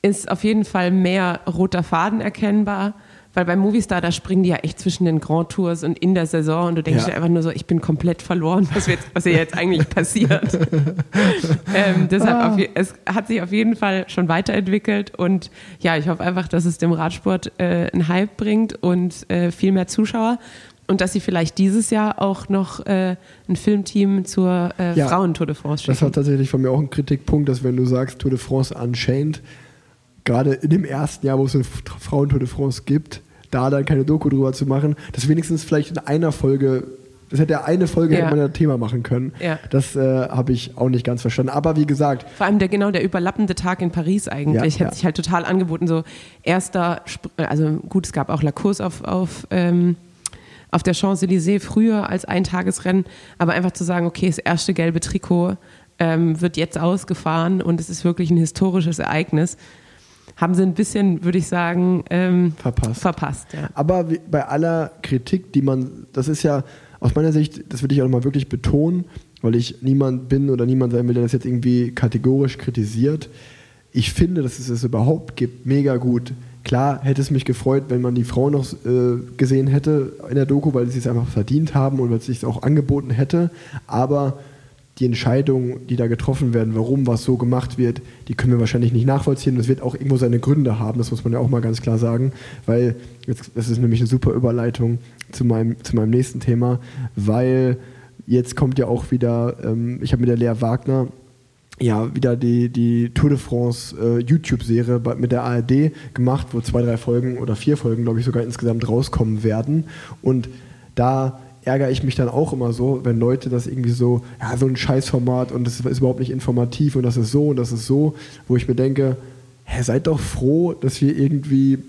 Speaker 1: ist auf jeden Fall mehr roter Faden erkennbar, weil beim Movistar, da springen die ja echt zwischen den Grand Tours und in der Saison und du denkst
Speaker 2: Ja.
Speaker 1: dir einfach nur so, ich bin komplett verloren, was, jetzt, was hier jetzt eigentlich passiert. ähm, deshalb,
Speaker 2: Ah.
Speaker 1: auf, es hat sich auf jeden Fall schon weiterentwickelt und ja, ich hoffe einfach, dass es dem Radsport äh, einen Hype bringt und äh, viel mehr Zuschauer und dass sie vielleicht dieses Jahr auch noch äh, ein Filmteam zur äh,
Speaker 2: Ja.
Speaker 1: Frauen-Tour de France
Speaker 2: Das war
Speaker 1: schicken.
Speaker 2: tatsächlich von mir auch ein Kritikpunkt, dass wenn du sagst Tour de France Unchained, gerade in dem ersten Jahr, wo es eine Frauen-Tour de France gibt, da dann keine Doku drüber zu machen, das wenigstens vielleicht in einer Folge, das hätte ja eine Folge
Speaker 1: Ja.
Speaker 2: hätte man ja Thema machen können.
Speaker 1: Ja.
Speaker 2: Das äh, habe ich auch nicht ganz verstanden. Aber wie gesagt,
Speaker 1: Vor allem der genau der überlappende Tag in Paris eigentlich
Speaker 2: Ja,
Speaker 1: hat sich halt total angeboten. So erster, also gut, es gab auch La Course auf, auf, ähm, auf der Champs-Élysées früher als Eintagesrennen, aber einfach zu sagen, okay, das erste gelbe Trikot ähm, wird jetzt ausgefahren und es ist wirklich ein historisches Ereignis, haben sie ein bisschen, würde ich sagen, ähm,
Speaker 2: Verpasst.
Speaker 1: verpasst ja.
Speaker 2: Aber bei aller Kritik, die man, das ist ja aus meiner Sicht, das will ich auch nochmal wirklich betonen, weil ich niemand bin oder niemand sein will, der das jetzt irgendwie kategorisch kritisiert. Ich finde, dass es es überhaupt gibt, mega gut. Klar hätte es mich gefreut, wenn man die Frauen noch äh, gesehen hätte in der Doku, weil sie es einfach verdient haben und weil es sich auch angeboten hätte. Aber die Entscheidungen, die da getroffen werden, warum was so gemacht wird, die können wir wahrscheinlich nicht nachvollziehen. Das wird auch irgendwo seine Gründe haben, das muss man ja auch mal ganz klar sagen, weil jetzt, das ist nämlich eine super Überleitung zu meinem, zu meinem nächsten Thema, weil jetzt kommt ja auch wieder, ähm, ich habe mit der Lea Wagner ja wieder die, die Tour de France äh, YouTube-Serie mit der ARD gemacht, wo zwei, drei Folgen oder vier Folgen, glaube ich, sogar insgesamt rauskommen werden. Und da ärgere ich mich dann auch immer so, wenn Leute das irgendwie so, ja, so ein Scheißformat und das ist überhaupt nicht informativ und das ist so und das ist so, wo ich mir denke, hä, seid doch froh, dass wir irgendwie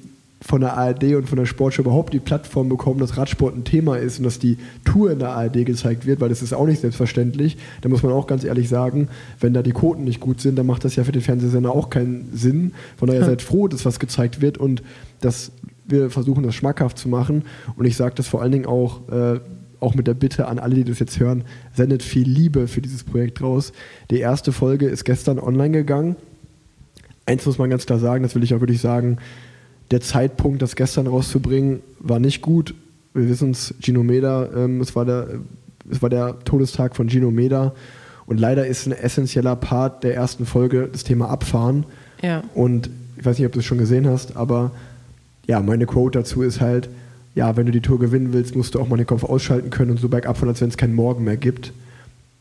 Speaker 2: von der ARD und von der Sportschau überhaupt die Plattform bekommen, dass Radsport ein Thema ist und dass die Tour in der ARD gezeigt wird, weil das ist auch nicht selbstverständlich. Da muss man auch ganz ehrlich sagen, wenn da die Quoten nicht gut sind, dann macht das ja für den Fernsehsender auch keinen Sinn. Von daher seid froh, dass was gezeigt wird und dass wir versuchen, das schmackhaft zu machen. Und ich sage das vor allen Dingen auch, äh, auch mit der Bitte an alle, die das jetzt hören, sendet viel Liebe für dieses Projekt raus. Die erste Folge ist gestern online gegangen. Eins muss man ganz klar sagen, das will ich auch wirklich sagen, der Zeitpunkt, das gestern rauszubringen, war nicht gut. Wir wissen es, Gino Meda, ähm, es, war der, es war der Todestag von Gino Meda und leider ist ein essentieller Part der ersten Folge das Thema Abfahren.
Speaker 1: Ja.
Speaker 2: Und ich weiß nicht, ob du es schon gesehen hast, aber ja, meine Quote dazu ist halt, ja, wenn du die Tour gewinnen willst, musst du auch mal den Kopf ausschalten können und so bergab fahren, als wenn es keinen Morgen mehr gibt.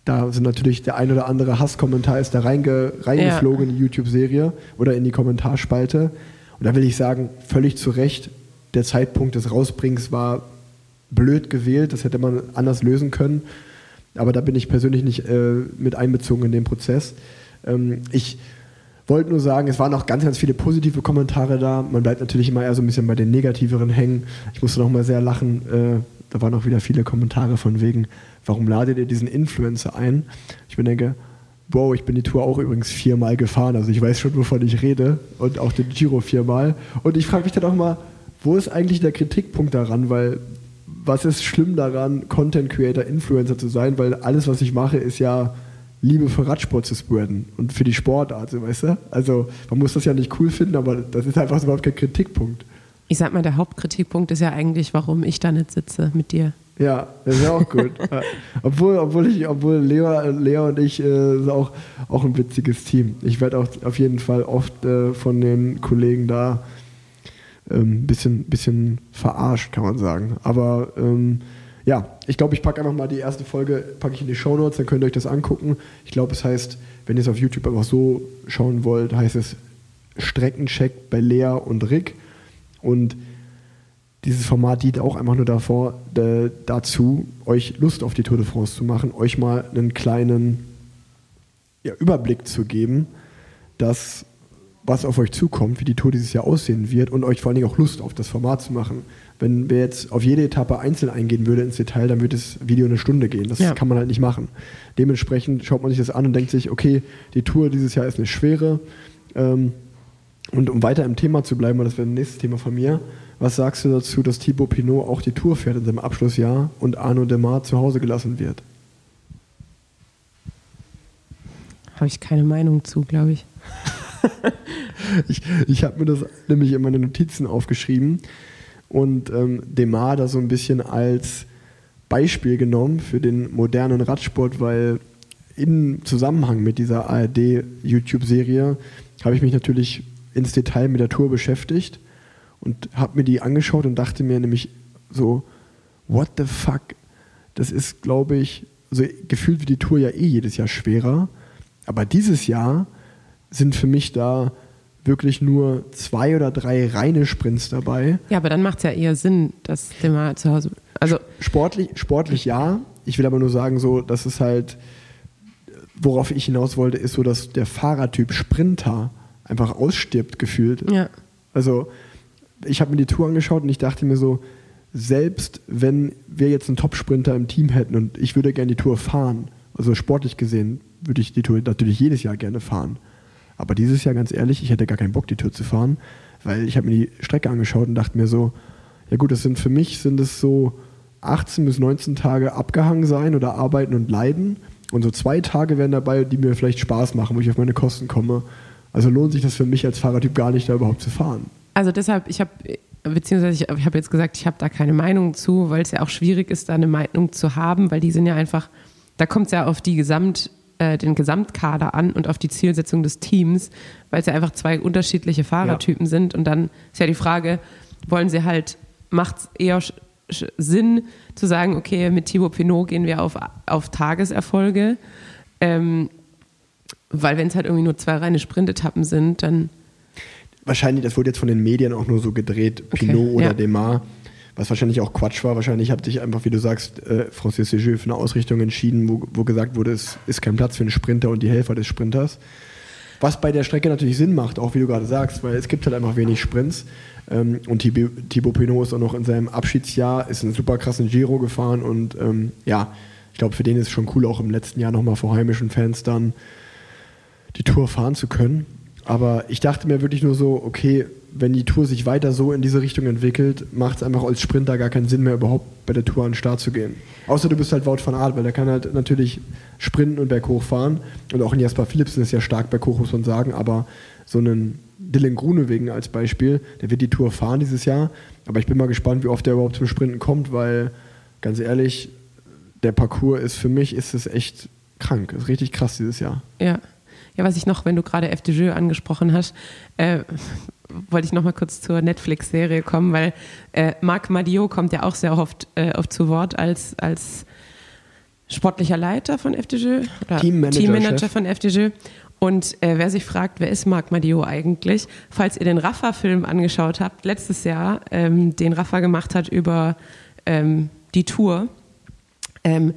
Speaker 2: Da sind natürlich der ein oder andere Hasskommentar ist da reinge, reingeflogen in die YouTube-Serie oder in die Kommentarspalte. Und da will ich sagen, völlig zu Recht, der Zeitpunkt des Rausbringens war blöd gewählt, das hätte man anders lösen können. Aber da bin ich persönlich nicht äh, mit einbezogen in den Prozess. Ähm, ich wollte nur sagen, es waren auch ganz, ganz viele positive Kommentare da. Man bleibt natürlich immer eher so ein bisschen bei den negativeren hängen. Ich musste noch mal sehr lachen. Äh, da waren auch wieder viele Kommentare von wegen, warum ladet ihr diesen Influencer ein? Ich mir denke, wow, ich bin die Tour auch übrigens viermal gefahren. Also ich weiß schon, wovon ich rede. Und auch den Giro viermal. Und ich frage mich dann auch mal, wo ist eigentlich der Kritikpunkt daran? Weil was ist schlimm daran, Content Creator, Influencer zu sein? Weil alles, was ich mache, ist ja Liebe für Radsport zu spreaden und für die Sportart, so, weißt du? Also man muss das ja nicht cool finden, aber das ist einfach überhaupt kein Kritikpunkt.
Speaker 1: Ich sag mal, der Hauptkritikpunkt ist ja eigentlich, warum ich da nicht sitze mit dir.
Speaker 2: Ja, das ist ja auch gut. Ja. obwohl, obwohl ich, obwohl Lea, Lea und ich äh, sind auch, auch ein witziges Team. Ich werde auch auf jeden Fall oft äh, von den Kollegen da ein ähm, bisschen, bisschen verarscht, kann man sagen. Aber ähm, ja, ich glaube, ich packe einfach mal die erste Folge, packe ich in die Show Notes, dann könnt ihr euch das angucken. Ich glaube, es heißt, wenn ihr es auf YouTube einfach so schauen wollt, heißt es Streckencheck bei Lea und Rick. Und dieses Format dient auch einfach nur davor, äh, dazu, euch Lust auf die Tour de France zu machen, euch mal einen kleinen ja, Überblick zu geben, dass was auf euch zukommt, wie die Tour dieses Jahr aussehen wird und euch vor allen Dingen auch Lust auf das Format zu machen. Wenn wir jetzt auf jede Etappe einzeln eingehen würde ins Detail, dann würde das Video eine Stunde gehen. Das
Speaker 1: Ja.
Speaker 2: kann man halt nicht machen. Dementsprechend schaut man sich das an und denkt sich, okay, die Tour dieses Jahr ist eine schwere. Ähm, und um weiter im Thema zu bleiben, weil das wäre ein nächstes Thema von mir, was sagst du dazu, dass Thibaut Pinot auch die Tour fährt in seinem Abschlussjahr und Arno Demar zu Hause gelassen wird?
Speaker 1: Habe ich keine Meinung zu, glaube ich.
Speaker 2: Ich, ich habe mir das nämlich in meine Notizen aufgeschrieben und ähm, Demar da so ein bisschen als Beispiel genommen für den modernen Radsport, weil im Zusammenhang mit dieser ARD-YouTube-Serie habe ich mich natürlich ins Detail mit der Tour beschäftigt und habe mir die angeschaut und dachte mir nämlich so, what the fuck? Das ist, glaube ich, also gefühlt wird die Tour ja eh jedes Jahr schwerer, aber dieses Jahr sind für mich da wirklich nur zwei oder drei reine Sprints dabei.
Speaker 1: Ja, aber dann macht es ja eher Sinn, dass der mal zu Hause. Also
Speaker 2: sportlich, sportlich ja. Ich will aber nur sagen, so, dass es halt, worauf ich hinaus wollte, ist so, dass der Fahrertyp Sprinter einfach ausstirbt gefühlt.
Speaker 1: Ja.
Speaker 2: Also ich habe mir die Tour angeschaut und ich dachte mir so, selbst wenn wir jetzt einen Top-Sprinter im Team hätten und ich würde gerne die Tour fahren, also sportlich gesehen, würde ich die Tour natürlich jedes Jahr gerne fahren. Aber dieses Jahr, ganz ehrlich, ich hätte gar keinen Bock, die Tour zu fahren, weil ich habe mir die Strecke angeschaut und dachte mir so, ja gut, das sind für mich sind es so 18 bis 19 Tage abgehangen sein oder arbeiten und leiden. Und so zwei Tage wären dabei, die mir vielleicht Spaß machen, wo ich auf meine Kosten komme. Also lohnt sich das für mich als Fahrertyp gar nicht, da überhaupt zu fahren.
Speaker 1: Also deshalb, ich habe, beziehungsweise ich, ich habe jetzt gesagt, ich habe da keine Meinung zu, weil es ja auch schwierig ist, da eine Meinung zu haben, weil die sind ja einfach, da kommt es ja auf die Gesamt, äh, den Gesamtkader an und auf die Zielsetzung des Teams, weil es ja einfach zwei unterschiedliche Fahrertypen ja. sind. Und dann ist ja die Frage, wollen sie halt, macht es eher Sinn zu sagen, okay, mit Thibaut Pinot gehen wir auf, auf Tageserfolge, ähm, weil wenn es halt irgendwie nur zwei reine Sprintetappen sind, dann
Speaker 2: wahrscheinlich, das wurde jetzt von den Medien auch nur so gedreht, Pinot okay, oder ja. Demar, was wahrscheinlich auch Quatsch war. Wahrscheinlich hat sich einfach, wie du sagst, äh, Francis Séjeux für eine Ausrichtung entschieden, wo, wo gesagt wurde, es ist kein Platz für einen Sprinter und die Helfer des Sprinters. Was bei der Strecke natürlich Sinn macht, auch wie du gerade sagst, weil es gibt halt einfach wenig Sprints. Ähm, und Thibaut Pinot ist auch noch in seinem Abschiedsjahr, ist einen super krassen Giro gefahren und ähm, ja, ich glaube, für den ist es schon cool, auch im letzten Jahr nochmal vor heimischen Fans dann die Tour fahren zu können. Aber ich dachte mir wirklich nur so, okay, wenn die Tour sich weiter so in diese Richtung entwickelt, macht es einfach als Sprinter gar keinen Sinn mehr, überhaupt bei der Tour an den Start zu gehen. Außer du bist halt Wout van Aert, weil der kann halt natürlich sprinten und berghoch fahren. Und auch in Jasper Philipsen ist ja stark berghoch, muss man sagen. Aber so einen Dylan Grunewegen als Beispiel, der wird die Tour fahren dieses Jahr. Aber ich bin mal gespannt, wie oft der überhaupt zum Sprinten kommt, weil ganz ehrlich, der Parcours ist für mich ist es echt krank. Ist richtig krass dieses Jahr.
Speaker 1: Ja. Ja, was ich noch, wenn du gerade FDJ angesprochen hast, äh, wollte ich noch mal kurz zur Netflix-Serie kommen, weil äh, Marc Madio kommt ja auch sehr oft, äh, oft zu Wort als, als sportlicher Leiter von FDJ
Speaker 2: oder Teammanager,
Speaker 1: Teammanager von FDJ. Und äh, wer sich fragt, wer ist Marc Madio eigentlich? Falls ihr den Rafa-Film angeschaut habt, letztes Jahr, ähm, den Rafa gemacht hat über ähm, die Tour, ähm,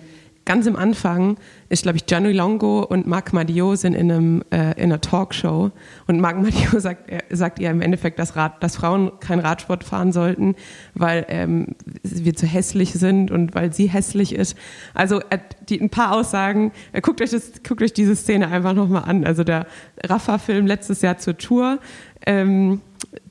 Speaker 1: ganz am Anfang ist, glaube ich, Gianni Longo und Marc Madio sind in, einem, äh, in einer Talkshow und Marc Madio sagt, er, sagt ihr im Endeffekt, dass, Rad, dass Frauen kein Radsport fahren sollten, weil ähm, wir zu hässlich sind und weil sie hässlich ist. Also äh, die, ein paar Aussagen, äh, guckt, euch das, guckt euch diese Szene einfach nochmal an. Also der Rafa-Film letztes Jahr zur Tour, ähm,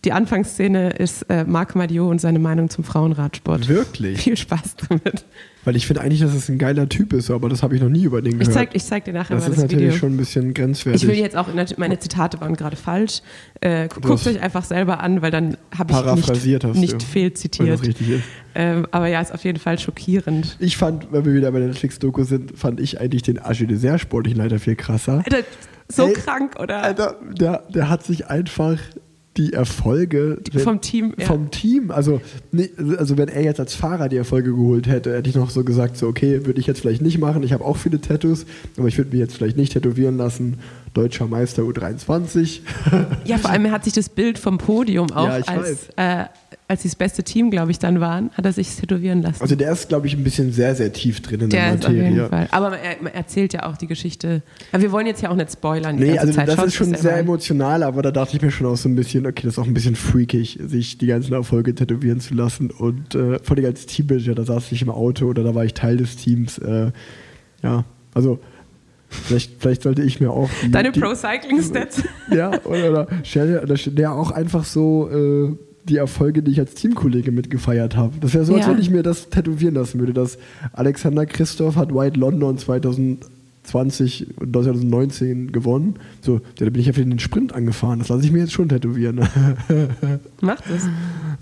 Speaker 1: die Anfangsszene ist äh, Marc Madio und seine Meinung zum Frauenradsport.
Speaker 2: Wirklich?
Speaker 1: Viel Spaß damit.
Speaker 2: Weil ich finde eigentlich, dass es ein geiler Typ ist, aber das habe ich noch nie über den gehört.
Speaker 1: Ich zeig, ich zeig dir nachher
Speaker 2: das
Speaker 1: mal
Speaker 2: das ist natürlich schon ein bisschen grenzwertig.
Speaker 1: Ich will jetzt auch, meine Zitate waren gerade falsch. Äh, guckt euch einfach selber an, weil dann habe ich nicht, nicht fehlzitiert. Ähm, aber ja, ist auf jeden Fall schockierend.
Speaker 2: Ich fand, wenn wir wieder bei der Netflix-Doku sind, fand ich eigentlich den Agile sehr sportlichen Leiter viel krasser.
Speaker 1: Alter, so Ey, krank, oder?
Speaker 2: Alter, der, der hat sich einfach die Erfolge
Speaker 1: vom Team.
Speaker 2: Ja. Vom Team. Also, also wenn er jetzt als Fahrer die Erfolge geholt hätte, hätte ich noch so gesagt, so okay, würde ich jetzt vielleicht nicht machen. Ich habe auch viele Tattoos, aber ich würde mich jetzt vielleicht nicht tätowieren lassen. Deutscher Meister U23.
Speaker 1: Ja, vor allem er hat sich das Bild vom Podium auch ja, als, äh, als sie das beste Team, glaube ich, dann waren, hat er sich tätowieren lassen.
Speaker 2: Also der ist, glaube ich, ein bisschen sehr, sehr tief drin in der, der
Speaker 1: Materie. Ist auf jeden Fall. Aber er, er, erzählt ja auch die Geschichte. Aber wir wollen jetzt ja auch nicht spoilern.
Speaker 2: Nee, also Zeit. das Schaut ist schon sehr emotional, aber da dachte ich mir schon auch so ein bisschen, okay, das ist auch ein bisschen freakig, sich die ganzen Erfolge tätowieren zu lassen. Und äh, vor allem als Teammanager, da saß ich im Auto oder da war ich Teil des Teams. Äh, ja, also Vielleicht, vielleicht, sollte ich mir auch.
Speaker 1: Die, Deine Pro-Cycling-Stats.
Speaker 2: Ja, oder, oder, oder, auch einfach so äh, die Erfolge, die ich als Teamkollege mitgefeiert habe. Das wäre so, als ja. wenn ich mir das tätowieren lassen würde, dass Alexander Christoph hat White London 2018 20 und 2019 gewonnen. So, ja, da bin ich einfach in den Sprint angefahren. Das lasse ich mir jetzt schon tätowieren.
Speaker 1: Mach das.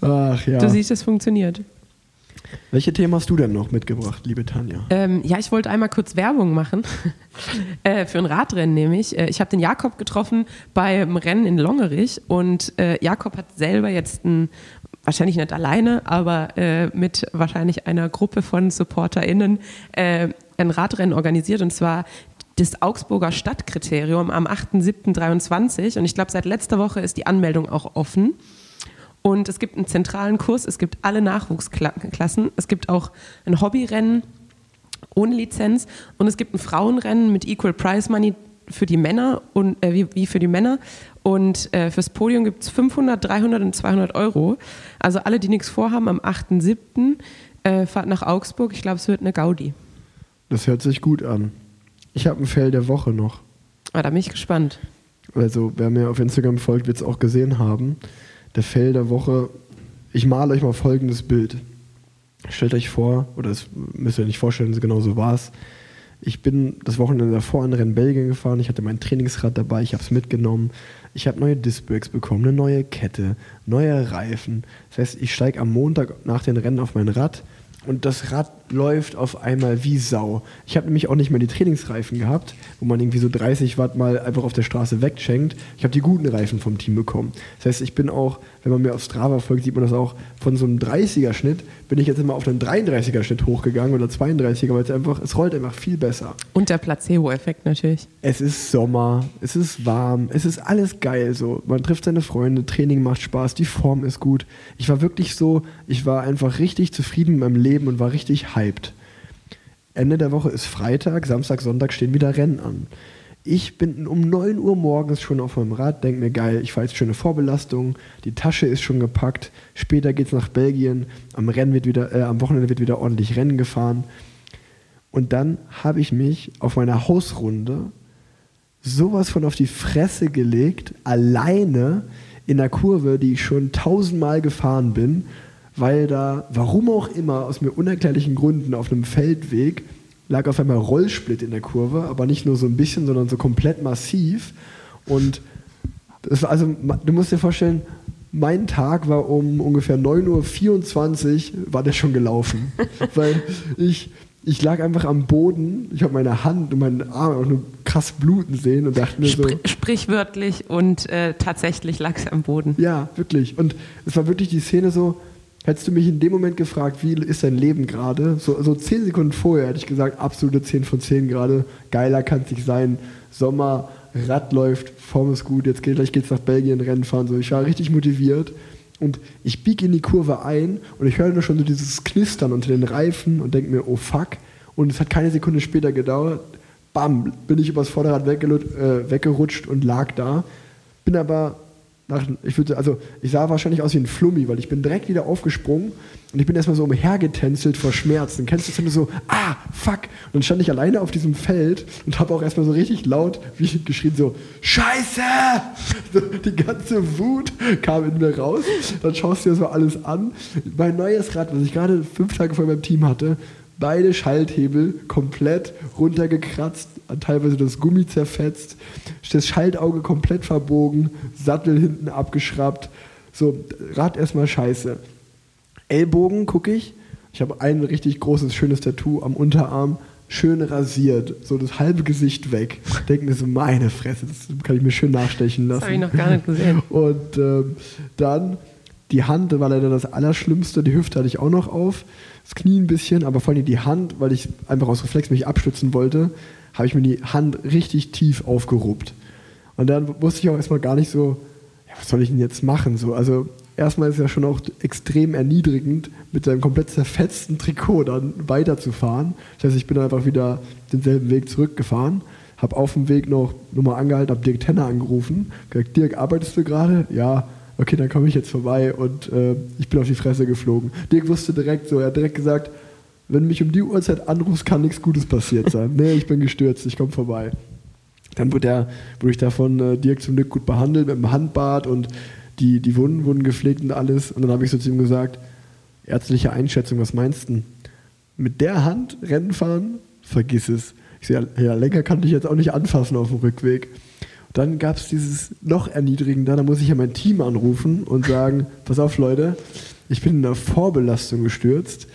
Speaker 2: Ach ja.
Speaker 1: Du siehst, es funktioniert.
Speaker 2: Welche Themen hast du denn noch mitgebracht, liebe Tanja?
Speaker 1: Ähm, ja, ich wollte einmal kurz Werbung machen. äh, für ein Radrennen nämlich. Äh, ich habe den Jakob getroffen beim Rennen in Longerich und äh, Jakob hat selber jetzt ein, wahrscheinlich nicht alleine, aber äh, mit wahrscheinlich einer Gruppe von SupporterInnen äh, ein Radrennen organisiert und zwar das Augsburger Stadtkriterium am 8.7.23 und ich glaube, seit letzter Woche ist die Anmeldung auch offen. Und es gibt einen zentralen Kurs, es gibt alle Nachwuchsklassen, es gibt auch ein Hobbyrennen ohne Lizenz und es gibt ein Frauenrennen mit Equal Prize Money für die Männer und äh, wie, wie, für die Männer und äh, fürs Podium gibt es 500, 300 und 200 Euro. Also alle, die nichts vorhaben, am 8.7. Äh, fahrt nach Augsburg. Ich glaube, es wird eine Gaudi.
Speaker 2: Das hört sich gut an. Ich habe ein Fell der Woche noch.
Speaker 1: Ah, da bin ich gespannt.
Speaker 2: Also, wer mir auf Instagram folgt, wird es auch gesehen haben der Fell der Woche. Ich male euch mal folgendes Bild. Stellt euch vor, oder das müsst ihr nicht vorstellen, genau so war es. Ich bin das Wochenende davor in Rennen Belgien gefahren. Ich hatte mein Trainingsrad dabei, ich habe es mitgenommen. Ich habe neue Discbrakes bekommen, eine neue Kette, neue Reifen. Das heißt, ich steige am Montag nach den Rennen auf mein Rad und das Rad läuft auf einmal wie Sau. Ich habe nämlich auch nicht mehr die Trainingsreifen gehabt, wo man irgendwie so 30 Watt mal einfach auf der Straße wegschenkt. Ich habe die guten Reifen vom Team bekommen. Das heißt, ich bin auch, wenn man mir auf Strava folgt, sieht man das auch, von so einem 30er-Schnitt bin ich jetzt immer auf einen 33er-Schnitt hochgegangen oder 32er, weil es einfach, es rollt einfach viel besser.
Speaker 1: Und der Placebo-Effekt natürlich.
Speaker 2: Es ist Sommer, es ist warm, es ist alles geil so. Man trifft seine Freunde, Training macht Spaß, die Form ist gut. Ich war wirklich so, ich war einfach richtig zufrieden mit meinem Leben und war richtig hyped. Ende der Woche ist Freitag, Samstag, Sonntag stehen wieder Rennen an. Ich bin um 9 Uhr morgens schon auf meinem Rad, denke mir, geil, ich fahre jetzt schöne Vorbelastung, die Tasche ist schon gepackt, später geht es nach Belgien, am, Rennen wird wieder, äh, am Wochenende wird wieder ordentlich Rennen gefahren. Und dann habe ich mich auf meiner Hausrunde sowas von auf die Fresse gelegt, alleine in der Kurve, die ich schon tausendmal gefahren bin, weil da, warum auch immer, aus mir unerklärlichen Gründen auf einem Feldweg lag auf einmal Rollsplit in der Kurve, aber nicht nur so ein bisschen, sondern so komplett massiv. Und das war also, du musst dir vorstellen, mein Tag war um ungefähr 9.24 Uhr, war der schon gelaufen. Weil ich, ich lag einfach am Boden, ich habe meine Hand und meinen Arm auch nur krass bluten sehen und dachte mir so.
Speaker 1: Sprichwörtlich und äh, tatsächlich lag es am Boden.
Speaker 2: Ja, wirklich. Und es war wirklich die Szene so, Hättest du mich in dem Moment gefragt, wie ist dein Leben gerade? So, so zehn Sekunden vorher hätte ich gesagt, absolute 10 von 10 gerade. Geiler kann es nicht sein. Sommer, Rad läuft, Form ist gut, jetzt geht, gleich geht's nach Belgien Rennen fahren. So, ich war richtig motiviert. Und ich biege in die Kurve ein und ich höre nur schon so dieses Knistern unter den Reifen und denke mir, oh fuck. Und es hat keine Sekunde später gedauert. Bam, bin ich übers Vorderrad äh, weggerutscht und lag da. Bin aber nach, ich würde, also ich sah wahrscheinlich aus wie ein Flummi, weil ich bin direkt wieder aufgesprungen und ich bin erstmal so umhergetänzelt vor Schmerzen. Kennst du das, so, ah, fuck. Und dann stand ich alleine auf diesem Feld und habe auch erstmal so richtig laut wie geschrien, so, Scheiße! So, die ganze Wut kam in mir raus. Dann schaust du dir so alles an. Mein neues Rad, was ich gerade fünf Tage vor meinem Team hatte, beide Schalthebel komplett runtergekratzt, teilweise das Gummi zerfetzt, das Schaltauge komplett verbogen, Sattel hinten abgeschraubt. So, Rad erstmal scheiße. Ellbogen gucke ich. Ich habe ein richtig großes, schönes Tattoo am Unterarm, schön rasiert, so das halbe Gesicht weg. Denken mir so, meine Fresse, das kann ich mir schön nachstechen lassen. Das
Speaker 1: habe ich noch gar nicht gesehen.
Speaker 2: Und ähm, dann die Hand war leider das Allerschlimmste, die Hüfte hatte ich auch noch auf, das Knie ein bisschen, aber vor allem die Hand, weil ich einfach aus Reflex mich abstützen wollte, habe ich mir die Hand richtig tief aufgeruppt. Und dann wusste ich auch erstmal gar nicht so, ja, was soll ich denn jetzt machen? So, also erstmal ist es ja schon auch extrem erniedrigend, mit seinem komplett zerfetzten Trikot dann weiterzufahren. Das heißt, ich bin einfach wieder denselben Weg zurückgefahren, habe auf dem Weg noch nur mal angehalten, habe Dirk Tenner angerufen, gesagt, Dirk, arbeitest du gerade? Ja, okay, dann komme ich jetzt vorbei und äh, ich bin auf die Fresse geflogen. Dirk wusste direkt so, er hat direkt gesagt, wenn du mich um die Uhrzeit anrufst, kann nichts Gutes passiert sein. nee, ich bin gestürzt, ich komme vorbei. Dann wurde, der, wurde ich davon äh, Dirk zum Glück gut behandelt mit dem Handbad und die, die Wunden wurden gepflegt und alles. Und dann habe ich so zu ihm gesagt, ärztliche Einschätzung, was meinst du? Mit der Hand Rennen fahren? Vergiss es. Ich so, ja, ja, länger kann ich jetzt auch nicht anfassen auf dem Rückweg. Dann gab es dieses noch erniedrigender, da muss ich ja mein Team anrufen und sagen, pass auf Leute, ich bin in einer Vorbelastung gestürzt.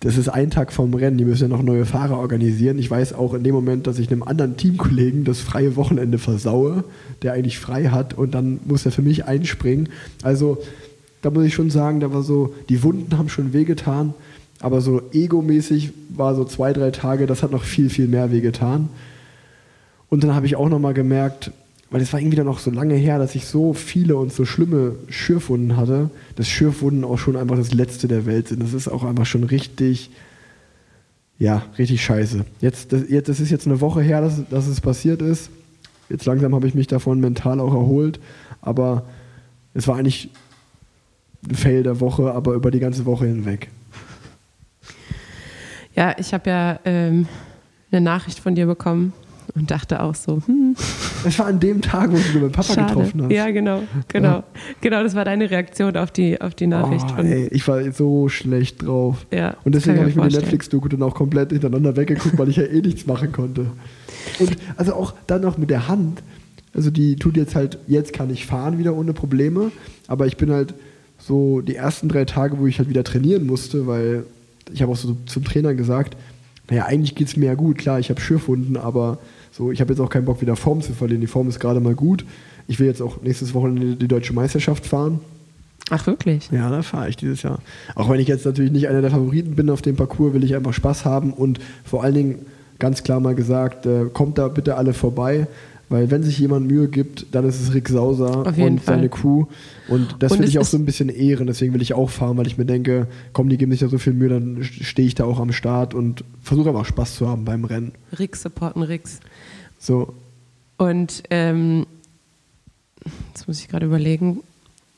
Speaker 2: Das ist ein Tag vom Rennen, die müssen ja noch neue Fahrer organisieren. Ich weiß auch in dem Moment, dass ich einem anderen Teamkollegen das freie Wochenende versaue, der eigentlich frei hat und dann muss er für mich einspringen. Also da muss ich schon sagen, da war so, die Wunden haben schon wehgetan, aber so egomäßig war so zwei, drei Tage, das hat noch viel, viel mehr wehgetan. Und dann habe ich auch nochmal gemerkt, weil es war irgendwie dann noch so lange her, dass ich so viele und so schlimme Schürfwunden hatte, dass Schürfwunden auch schon einfach das Letzte der Welt sind. Das ist auch einfach schon richtig, ja, richtig scheiße. Jetzt, das, jetzt, das ist jetzt eine Woche her, dass, dass es passiert ist. Jetzt langsam habe ich mich davon mental auch erholt, aber es war eigentlich ein Fail der Woche, aber über die ganze Woche hinweg.
Speaker 1: Ja, ich habe ja ähm, eine Nachricht von dir bekommen und dachte auch so, hm.
Speaker 2: Das war an dem Tag, wo du mit Papa
Speaker 1: Schade.
Speaker 2: getroffen hast.
Speaker 1: Ja, genau, genau. Ja. Genau, das war deine Reaktion auf die, auf die Nachricht.
Speaker 2: Oh, ey, ich war so schlecht drauf.
Speaker 1: Ja,
Speaker 2: und deswegen habe ich mir die Netflix-Doku dann auch komplett hintereinander weggeguckt, weil ich ja eh nichts machen konnte. Und also auch dann noch mit der Hand. Also die tut jetzt halt, jetzt kann ich fahren wieder ohne Probleme, aber ich bin halt so die ersten drei Tage, wo ich halt wieder trainieren musste, weil ich habe auch so zum Trainer gesagt, naja, eigentlich geht es mir ja gut, klar, ich habe Schürfwunden, aber so, ich habe jetzt auch keinen Bock, wieder Form zu verlieren. Die Form ist gerade mal gut. Ich will jetzt auch nächstes Wochenende die deutsche Meisterschaft fahren.
Speaker 1: Ach, wirklich?
Speaker 2: Ja, da fahre ich dieses Jahr. Auch wenn ich jetzt natürlich nicht einer der Favoriten bin auf dem Parcours, will ich einfach Spaß haben und vor allen Dingen ganz klar mal gesagt, äh, kommt da bitte alle vorbei. Weil wenn sich jemand Mühe gibt, dann ist es Rick Sauser und
Speaker 1: Fall.
Speaker 2: seine Crew. Und das will ich auch so ein bisschen ehren. Deswegen will ich auch fahren, weil ich mir denke, komm, die geben sich da so viel Mühe, dann stehe ich da auch am Start und versuche einfach Spaß zu haben beim Rennen.
Speaker 1: Rick supporten Ricks.
Speaker 2: So.
Speaker 1: Und ähm, jetzt muss ich gerade überlegen,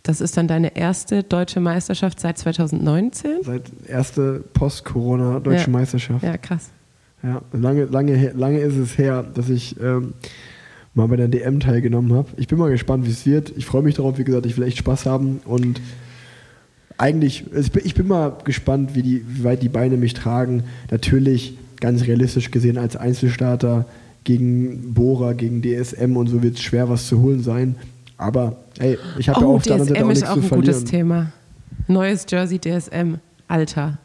Speaker 1: das ist dann deine erste deutsche Meisterschaft seit 2019?
Speaker 2: Seit erste Post-Corona deutsche
Speaker 1: ja.
Speaker 2: Meisterschaft.
Speaker 1: Ja, krass.
Speaker 2: Ja, lange, lange, lange ist es her, dass ich ähm, mal bei der DM teilgenommen habe. Ich bin mal gespannt, wie es wird. Ich freue mich darauf, wie gesagt, ich will echt Spaß haben und eigentlich, ich bin mal gespannt, wie, die, wie weit die Beine mich tragen. Natürlich, ganz realistisch gesehen, als Einzelstarter gegen Bora, gegen DSM und so wird es schwer, was zu holen sein. Aber hey, ich habe
Speaker 1: oh,
Speaker 2: ja auf der anderen Seite auch nichts zu
Speaker 1: verlieren. ist auch ein gutes Thema. Neues Jersey DSM, Alter.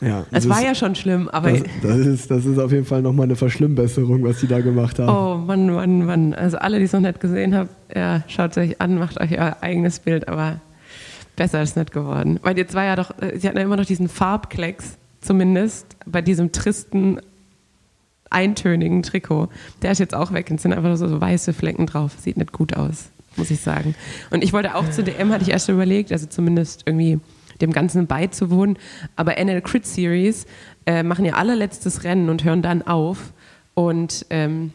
Speaker 2: Ja,
Speaker 1: es war ja schon schlimm, aber.
Speaker 2: Das, das, ist, das ist auf jeden Fall nochmal eine Verschlimmbesserung, was die da gemacht haben.
Speaker 1: Oh Mann, Mann, Mann. Also alle, die es noch nicht gesehen haben, ja, schaut es euch an, macht euch euer eigenes Bild, aber besser ist es nicht geworden. Weil jetzt war ja doch, äh, sie hatten ja immer noch diesen Farbklecks, zumindest, bei diesem tristen, eintönigen Trikot. Der ist jetzt auch weg und sind einfach nur so, so weiße Flecken drauf. Sieht nicht gut aus, muss ich sagen. Und ich wollte auch zu DM, hatte ich erst überlegt, also zumindest irgendwie dem Ganzen beizuwohnen. Aber NL Crit Series äh, machen ja allerletztes Rennen und hören dann auf. Und ähm,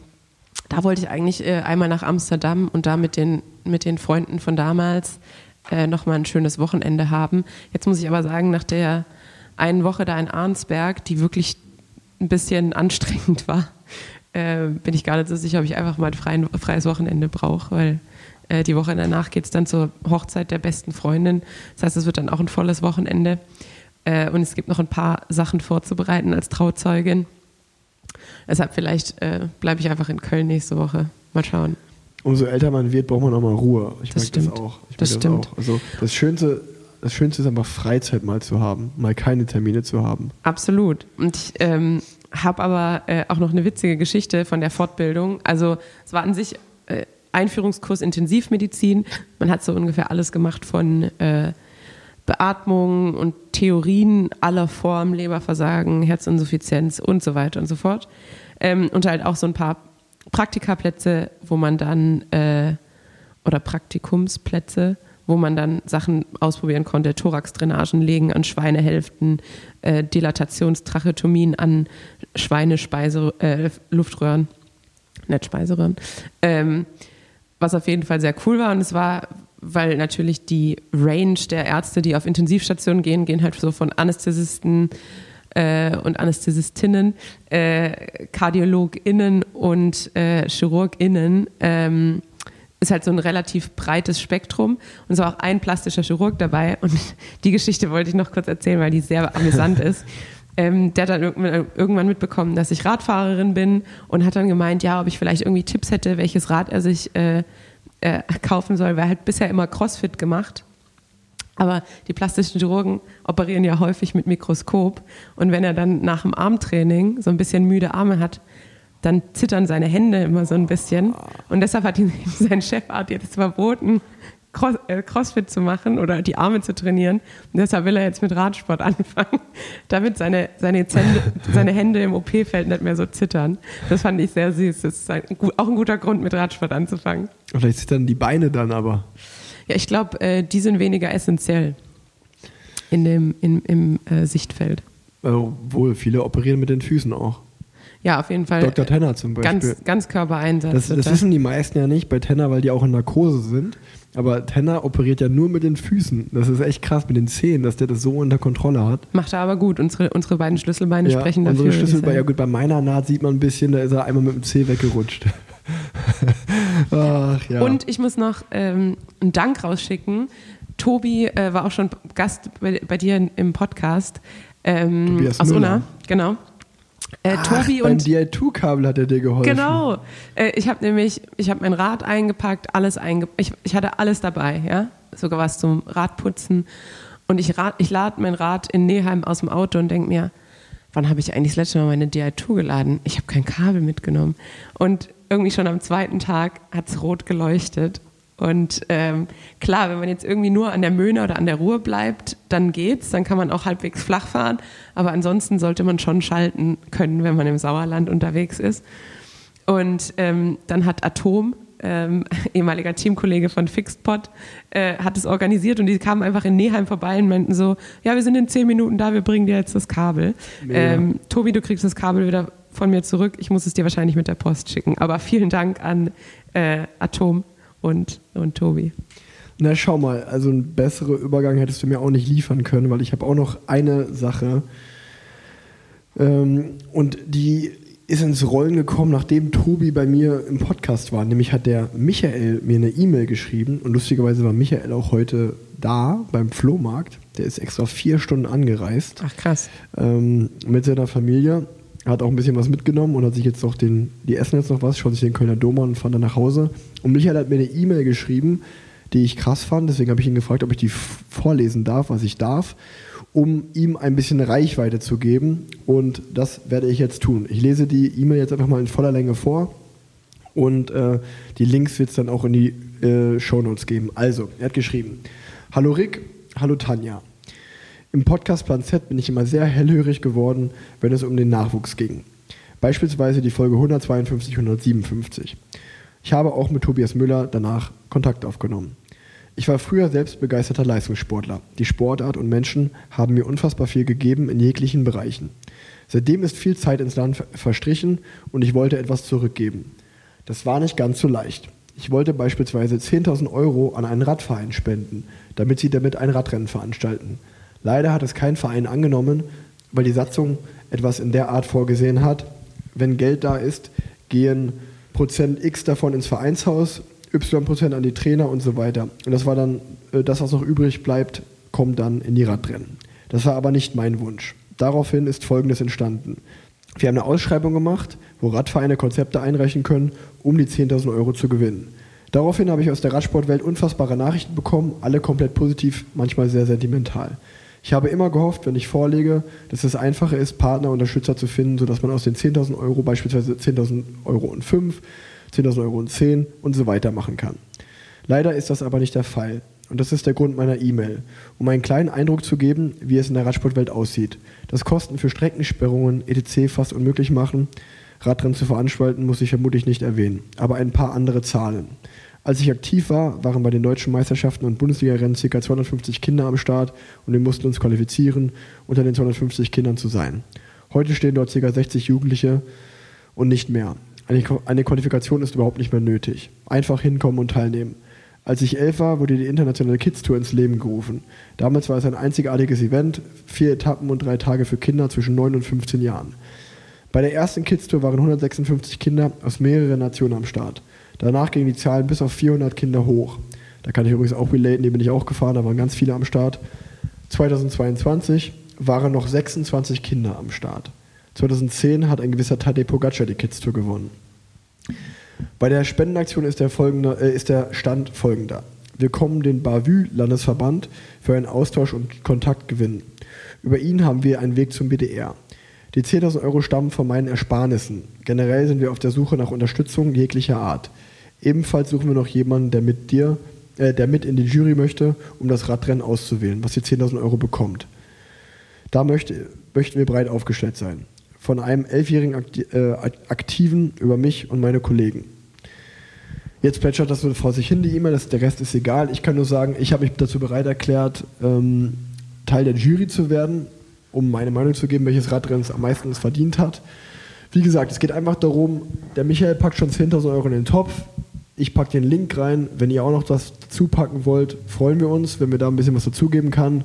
Speaker 1: da wollte ich eigentlich äh, einmal nach Amsterdam und da mit den, mit den Freunden von damals äh, nochmal ein schönes Wochenende haben. Jetzt muss ich aber sagen, nach der einen Woche da in Arnsberg, die wirklich ein bisschen anstrengend war, äh, bin ich gar nicht so sicher, ob ich einfach mal ein freies Wochenende brauche, weil äh, die Woche danach geht es dann zur Hochzeit der besten Freundin. Das heißt, es wird dann auch ein volles Wochenende. Äh, und es gibt noch ein paar Sachen vorzubereiten als Trauzeugin. Deshalb vielleicht äh, bleibe ich einfach in Köln nächste Woche. Mal schauen.
Speaker 2: Umso älter man wird, braucht man auch mal Ruhe. Ich
Speaker 1: das stimmt.
Speaker 2: das auch. Ich
Speaker 1: das stimmt.
Speaker 2: auch. Also das Schönste, das Schönste ist einfach Freizeit mal zu haben, mal keine Termine zu haben.
Speaker 1: Absolut. Und ich ähm, habe aber äh, auch noch eine witzige Geschichte von der Fortbildung. Also es war an sich Einführungskurs Intensivmedizin. Man hat so ungefähr alles gemacht von äh, Beatmung und Theorien aller Formen, Leberversagen, Herzinsuffizienz und so weiter und so fort. Ähm, und halt auch so ein paar Praktikaplätze, wo man dann, äh, oder Praktikumsplätze, wo man dann Sachen ausprobieren konnte, Thoraxdrainagen legen an Schweinehälften, äh, Dilatationstrachetomien an Schweinespeise, äh, Luftröhren, nicht. Ähm, was auf jeden Fall sehr cool war. Und es war, weil natürlich die Range der Ärzte, die auf Intensivstationen gehen, gehen halt so von Anästhesisten äh, und Anästhesistinnen, äh, KardiologInnen und äh, ChirurgInnen. Ähm, ist halt so ein relativ breites Spektrum. Und es war auch ein plastischer Chirurg dabei. Und die Geschichte wollte ich noch kurz erzählen, weil die sehr amüsant ist. Ähm, der hat dann irgendwann mitbekommen, dass ich Radfahrerin bin und hat dann gemeint, ja, ob ich vielleicht irgendwie Tipps hätte, welches Rad er sich äh, äh, kaufen soll, weil er hat bisher immer Crossfit gemacht. Aber die plastischen Chirurgen operieren ja häufig mit Mikroskop. Und wenn er dann nach dem Armtraining so ein bisschen müde Arme hat, dann zittern seine Hände immer so ein bisschen. Und deshalb hat ihm sein Chefarzt jetzt verboten, Cross, äh, Crossfit zu machen oder die Arme zu trainieren. Und deshalb will er jetzt mit Radsport anfangen, damit seine, seine, Zände, seine Hände im OP-Feld nicht mehr so zittern. Das fand ich sehr süß. Das ist ein, auch ein guter Grund, mit Radsport anzufangen.
Speaker 2: Vielleicht zittern die Beine dann aber.
Speaker 1: Ja, ich glaube, äh, die sind weniger essentiell in dem, in, im äh, Sichtfeld.
Speaker 2: Obwohl, viele operieren mit den Füßen auch.
Speaker 1: Ja, auf jeden Fall.
Speaker 2: Dr. Tenner zum Beispiel.
Speaker 1: Ganz, ganz Körpereinsatz.
Speaker 2: Das, das wissen die meisten ja nicht bei Tenner, weil die auch in Narkose sind. Aber Tenner operiert ja nur mit den Füßen. Das ist echt krass mit den Zehen, dass der das so unter Kontrolle hat.
Speaker 1: Macht er aber gut. Unsere, unsere beiden Schlüsselbeine ja, sprechen dafür.
Speaker 2: Unsere Schlüsselbeine, ja gut, bei meiner Naht sieht man ein bisschen, da ist er einmal mit dem Zeh weggerutscht.
Speaker 1: Ach, ja. Und ich muss noch ähm, einen Dank rausschicken. Tobi äh, war auch schon Gast bei, bei dir im Podcast. Ähm, aus Müller. Unna, genau.
Speaker 2: Äh, Ach, Tobi und DI2-Kabel hat er dir geholfen.
Speaker 1: Genau. Äh, ich habe nämlich, ich habe mein Rad eingepackt, alles eingepackt. Ich, ich, hatte alles dabei, ja, sogar was zum Radputzen. Und ich, ich lade mein Rad in Neheim aus dem Auto und denke mir, wann habe ich eigentlich das letzte Mal meine DI2 geladen? Ich habe kein Kabel mitgenommen. Und irgendwie schon am zweiten Tag hat es rot geleuchtet. Und ähm, klar, wenn man jetzt irgendwie nur an der Möhne oder an der Ruhr bleibt, dann geht's, dann kann man auch halbwegs flach fahren. Aber ansonsten sollte man schon schalten können, wenn man im Sauerland unterwegs ist. Und ähm, dann hat Atom, ähm, ehemaliger Teamkollege von Fixedpot, äh, hat es organisiert und die kamen einfach in Neheim vorbei und meinten so, ja, wir sind in zehn Minuten da, wir bringen dir jetzt das Kabel. Ähm, Tobi, du kriegst das Kabel wieder von mir zurück. Ich muss es dir wahrscheinlich mit der Post schicken. Aber vielen Dank an äh, Atom und, und Tobi.
Speaker 2: Na, schau mal, also ein besserer Übergang hättest du mir auch nicht liefern können, weil ich habe auch noch eine Sache. Ähm, und die ist ins Rollen gekommen, nachdem Tobi bei mir im Podcast war. Nämlich hat der Michael mir eine E-Mail geschrieben und lustigerweise war Michael auch heute da beim Flohmarkt. Der ist extra vier Stunden angereist.
Speaker 1: Ach krass.
Speaker 2: Ähm, mit seiner Familie hat auch ein bisschen was mitgenommen und hat sich jetzt noch den, die essen jetzt noch was, schaut sich den Kölner Dom an und fahren dann nach Hause. Und Michael hat mir eine E-Mail geschrieben, die ich krass fand, deswegen habe ich ihn gefragt, ob ich die vorlesen darf, was ich darf, um ihm ein bisschen Reichweite zu geben. Und das werde ich jetzt tun. Ich lese die E-Mail jetzt einfach mal in voller Länge vor und äh, die Links wird es dann auch in die äh, Shownotes geben. Also, er hat geschrieben: Hallo Rick, hallo Tanja. Im Podcast Plan Z bin ich immer sehr hellhörig geworden, wenn es um den Nachwuchs ging. Beispielsweise die Folge 152, 157. Ich habe auch mit Tobias Müller danach Kontakt aufgenommen. Ich war früher selbst begeisterter Leistungssportler. Die Sportart und Menschen haben mir unfassbar viel gegeben in jeglichen Bereichen. Seitdem ist viel Zeit ins Land verstrichen und ich wollte etwas zurückgeben. Das war nicht ganz so leicht. Ich wollte beispielsweise 10.000 Euro an einen Radverein spenden, damit sie damit ein Radrennen veranstalten. Leider hat es kein Verein angenommen, weil die Satzung etwas in der Art vorgesehen hat. Wenn Geld da ist, gehen Prozent X davon ins Vereinshaus, Y Prozent an die Trainer und so weiter. Und das war dann, äh, das, was noch übrig bleibt, kommt dann in die Radrennen. Das war aber nicht mein Wunsch. Daraufhin ist Folgendes entstanden. Wir haben eine Ausschreibung gemacht, wo Radvereine Konzepte einreichen können, um die 10.000 Euro zu gewinnen. Daraufhin habe ich aus der Radsportwelt unfassbare Nachrichten bekommen, alle komplett positiv, manchmal sehr sentimental. Ich habe immer gehofft, wenn ich vorlege, dass es einfacher ist, Partner, Unterstützer zu finden, sodass man aus den 10.000 Euro beispielsweise 10.000 Euro und 5, 10.000 Euro und 10 und so weiter machen kann. Leider ist das aber nicht der Fall. Und das ist der Grund meiner E-Mail, um einen kleinen Eindruck zu geben, wie es in der Radsportwelt aussieht. Dass Kosten für Streckensperrungen etc. fast unmöglich machen, Radrennen zu veranstalten, muss ich vermutlich nicht erwähnen. Aber ein paar andere Zahlen. Als ich aktiv war, waren bei den deutschen Meisterschaften und Bundesliga-Rennen ca. 250 Kinder am Start und wir mussten uns qualifizieren, unter den 250 Kindern zu sein. Heute stehen dort ca. 60 Jugendliche und nicht mehr. Eine Qualifikation ist überhaupt nicht mehr nötig. Einfach hinkommen und teilnehmen. Als ich elf war, wurde die internationale Kids Tour ins Leben gerufen. Damals war es ein einzigartiges Event, vier Etappen und drei Tage für Kinder zwischen 9 und 15 Jahren. Bei der ersten Kids Tour waren 156 Kinder aus mehreren Nationen am Start. Danach gingen die Zahlen bis auf 400 Kinder hoch. Da kann ich übrigens auch relaten, die bin ich auch gefahren, da waren ganz viele am Start. 2022 waren noch 26 Kinder am Start. 2010 hat ein gewisser Tadej Pogacar die Kids Tour gewonnen. Bei der Spendenaktion ist der, folgende, äh, ist der Stand folgender. Wir kommen den Bavü-Landesverband für einen Austausch und Kontakt gewinnen. Über ihn haben wir einen Weg zum BDR. Die 10.000 Euro stammen von meinen Ersparnissen. Generell sind wir auf der Suche nach Unterstützung jeglicher Art. Ebenfalls suchen wir noch jemanden, der mit dir, äh, der mit in die Jury möchte, um das Radrennen auszuwählen, was die 10.000 Euro bekommt. Da möchte, möchten wir breit aufgestellt sein. Von einem elfjährigen Akti äh, Aktiven über mich und meine Kollegen. Jetzt plätschert das so vor sich hin, die E-Mail, der Rest ist egal. Ich kann nur sagen, ich habe mich dazu bereit erklärt, ähm, Teil der Jury zu werden, um meine Meinung zu geben, welches Radrennen es am meisten verdient hat. Wie gesagt, es geht einfach darum, der Michael packt schon 10.000 Euro in den Topf. Ich packe den Link rein. Wenn ihr auch noch das dazu packen wollt, freuen wir uns, wenn wir da ein bisschen was dazugeben kann.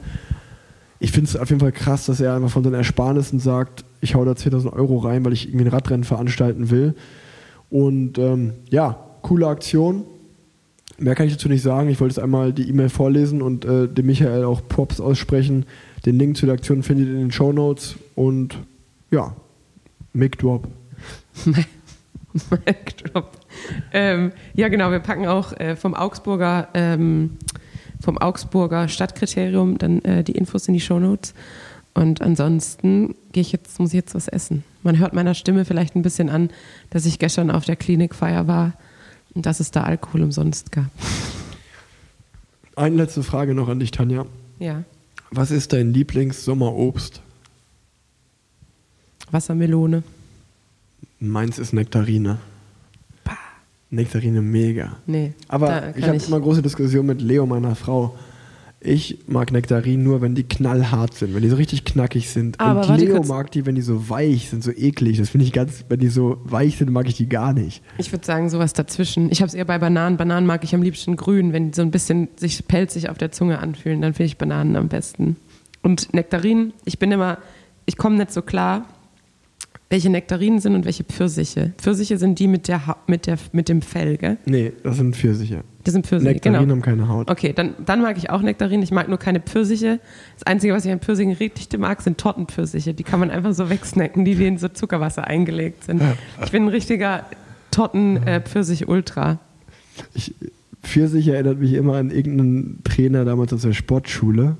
Speaker 2: Ich finde es auf jeden Fall krass, dass er einfach von seinen Ersparnissen sagt, ich hau da 10.000 Euro rein, weil ich irgendwie ein Radrennen veranstalten will. Und ähm, ja, coole Aktion. Mehr kann ich dazu nicht sagen. Ich wollte jetzt einmal die E-Mail vorlesen und äh, dem Michael auch Props aussprechen. Den Link zu der Aktion findet ihr in den Show Notes. Und ja, Mic Drop.
Speaker 1: Mic Drop. Ähm, ja, genau. Wir packen auch äh, vom Augsburger ähm, vom Augsburger Stadtkriterium dann äh, die Infos in die Show Notes. Und ansonsten gehe ich jetzt, muss ich jetzt was essen. Man hört meiner Stimme vielleicht ein bisschen an, dass ich gestern auf der Klinikfeier war und dass es da Alkohol umsonst gab.
Speaker 2: Eine letzte Frage noch an dich, Tanja.
Speaker 1: Ja.
Speaker 2: Was ist dein Lieblings-Sommerobst?
Speaker 1: Wassermelone.
Speaker 2: Meins ist Nektarine. Nektarine mega.
Speaker 1: Nee.
Speaker 2: Aber ich habe immer große Diskussion mit Leo, meiner Frau. Ich mag Nektarinen nur, wenn die knallhart sind, wenn die so richtig knackig sind. Aber und Leo mag die, wenn die so weich sind, so eklig. Das finde ich ganz, wenn die so weich sind, mag ich die gar nicht.
Speaker 1: Ich würde sagen, sowas dazwischen. Ich habe es eher bei Bananen. Bananen mag ich am liebsten grün, wenn die so ein bisschen sich pelzig auf der Zunge anfühlen, dann finde ich Bananen am besten. Und Nektarinen, ich bin immer, ich komme nicht so klar, welche Nektarinen sind und welche Pfirsiche. Pfirsiche sind die mit, der, mit, der, mit dem Fell, gell?
Speaker 2: Nee, das sind Pfirsiche.
Speaker 1: Das sind Pfirsiche,
Speaker 2: Nektarinen genau. haben keine Haut.
Speaker 1: Okay, dann, dann mag ich auch Nektarinen. Ich mag nur keine Pfirsiche. Das Einzige, was ich an Pfirsichen richtig mag, sind Tortenpfirsiche. Die kann man einfach so wegsnacken, die wie in so Zuckerwasser eingelegt sind. Ich bin ein richtiger Torten-Pfirsich-Ultra.
Speaker 2: Äh, Pfirsich erinnert mich immer an irgendeinen Trainer damals aus der Sportschule,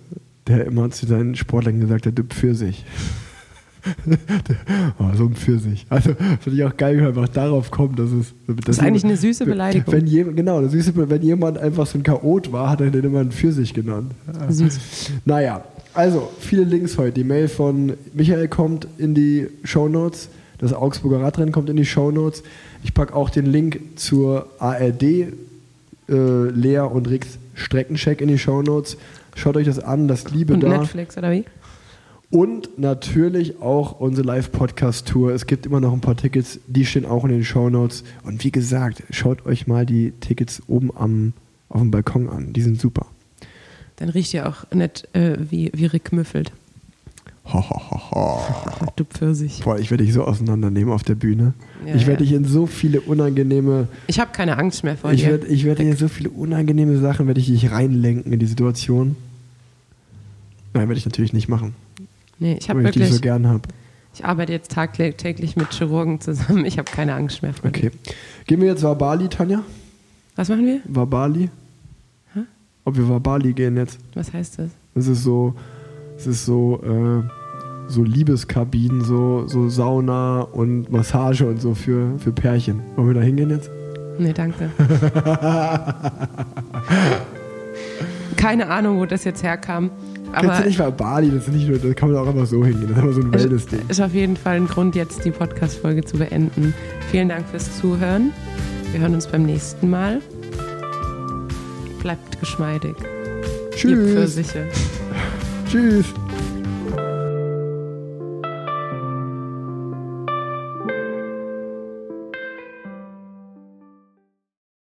Speaker 2: der immer zu seinen Sportlern gesagt hat, du Pfirsich. oh, so ein Pfirsich. Also finde ich auch geil, wie man einfach darauf kommt, dass es.
Speaker 1: Dass das ist eigentlich eine süße Beleidigung.
Speaker 2: Wenn je, genau, eine süße, wenn jemand einfach so ein Chaot war, hat er den immer einen Pfirsich genannt.
Speaker 1: Süß.
Speaker 2: Naja, also viele Links heute. Die Mail von Michael kommt in die Show Notes. Das Augsburger Radrennen kommt in die Show Notes. Ich packe auch den Link zur ARD äh, Lea und Rix Streckencheck in die Show Notes. Schaut euch das an, das Liebe
Speaker 1: und
Speaker 2: da.
Speaker 1: Netflix oder wie?
Speaker 2: Und natürlich auch unsere Live-Podcast-Tour. Es gibt immer noch ein paar Tickets, die stehen auch in den Show Notes. Und wie gesagt, schaut euch mal die Tickets oben am, auf dem Balkon an. Die sind super.
Speaker 1: Dann riecht ihr auch nicht äh, wie, wie Rick müffelt.
Speaker 2: Ho, ho, ho, ho.
Speaker 1: Du Pfirsich.
Speaker 2: Boah, ich werde dich so auseinandernehmen auf der Bühne. Ja, ich werde ja. dich in so viele unangenehme.
Speaker 1: Ich habe keine Angst mehr vor
Speaker 2: ich
Speaker 1: dir.
Speaker 2: Werd, ich werde dir so viele unangenehme Sachen, werde ich dich reinlenken in die Situation. Nein, werde ich natürlich nicht machen.
Speaker 1: Nee, ich habe wirklich.
Speaker 2: Ich die so gern habe.
Speaker 1: Ich arbeite jetzt tagtäglich mit Chirurgen zusammen. Ich habe keine Angst mehr vor
Speaker 2: Okay. Gehen wir jetzt Wabali, Tanja?
Speaker 1: Was machen wir?
Speaker 2: Wabali. Hä? Ob wir Wabali gehen jetzt?
Speaker 1: Was heißt das?
Speaker 2: Es ist so, es ist so, äh, so Liebeskabinen, so, so Sauna und Massage und so für, für Pärchen. Wollen wir da hingehen jetzt?
Speaker 1: Nee, danke. Keine Ahnung, wo das jetzt herkam.
Speaker 2: Aber Kennst du nicht mal Bali? Das, ist nicht nur, das kann man auch einfach so hingehen. Das ist aber so ein Wellness-Ding.
Speaker 1: Ist auf jeden Fall ein Grund, jetzt die Podcast-Folge zu beenden. Vielen Dank fürs Zuhören. Wir hören uns beim nächsten Mal. Bleibt geschmeidig.
Speaker 2: Tschüss. Tschüss.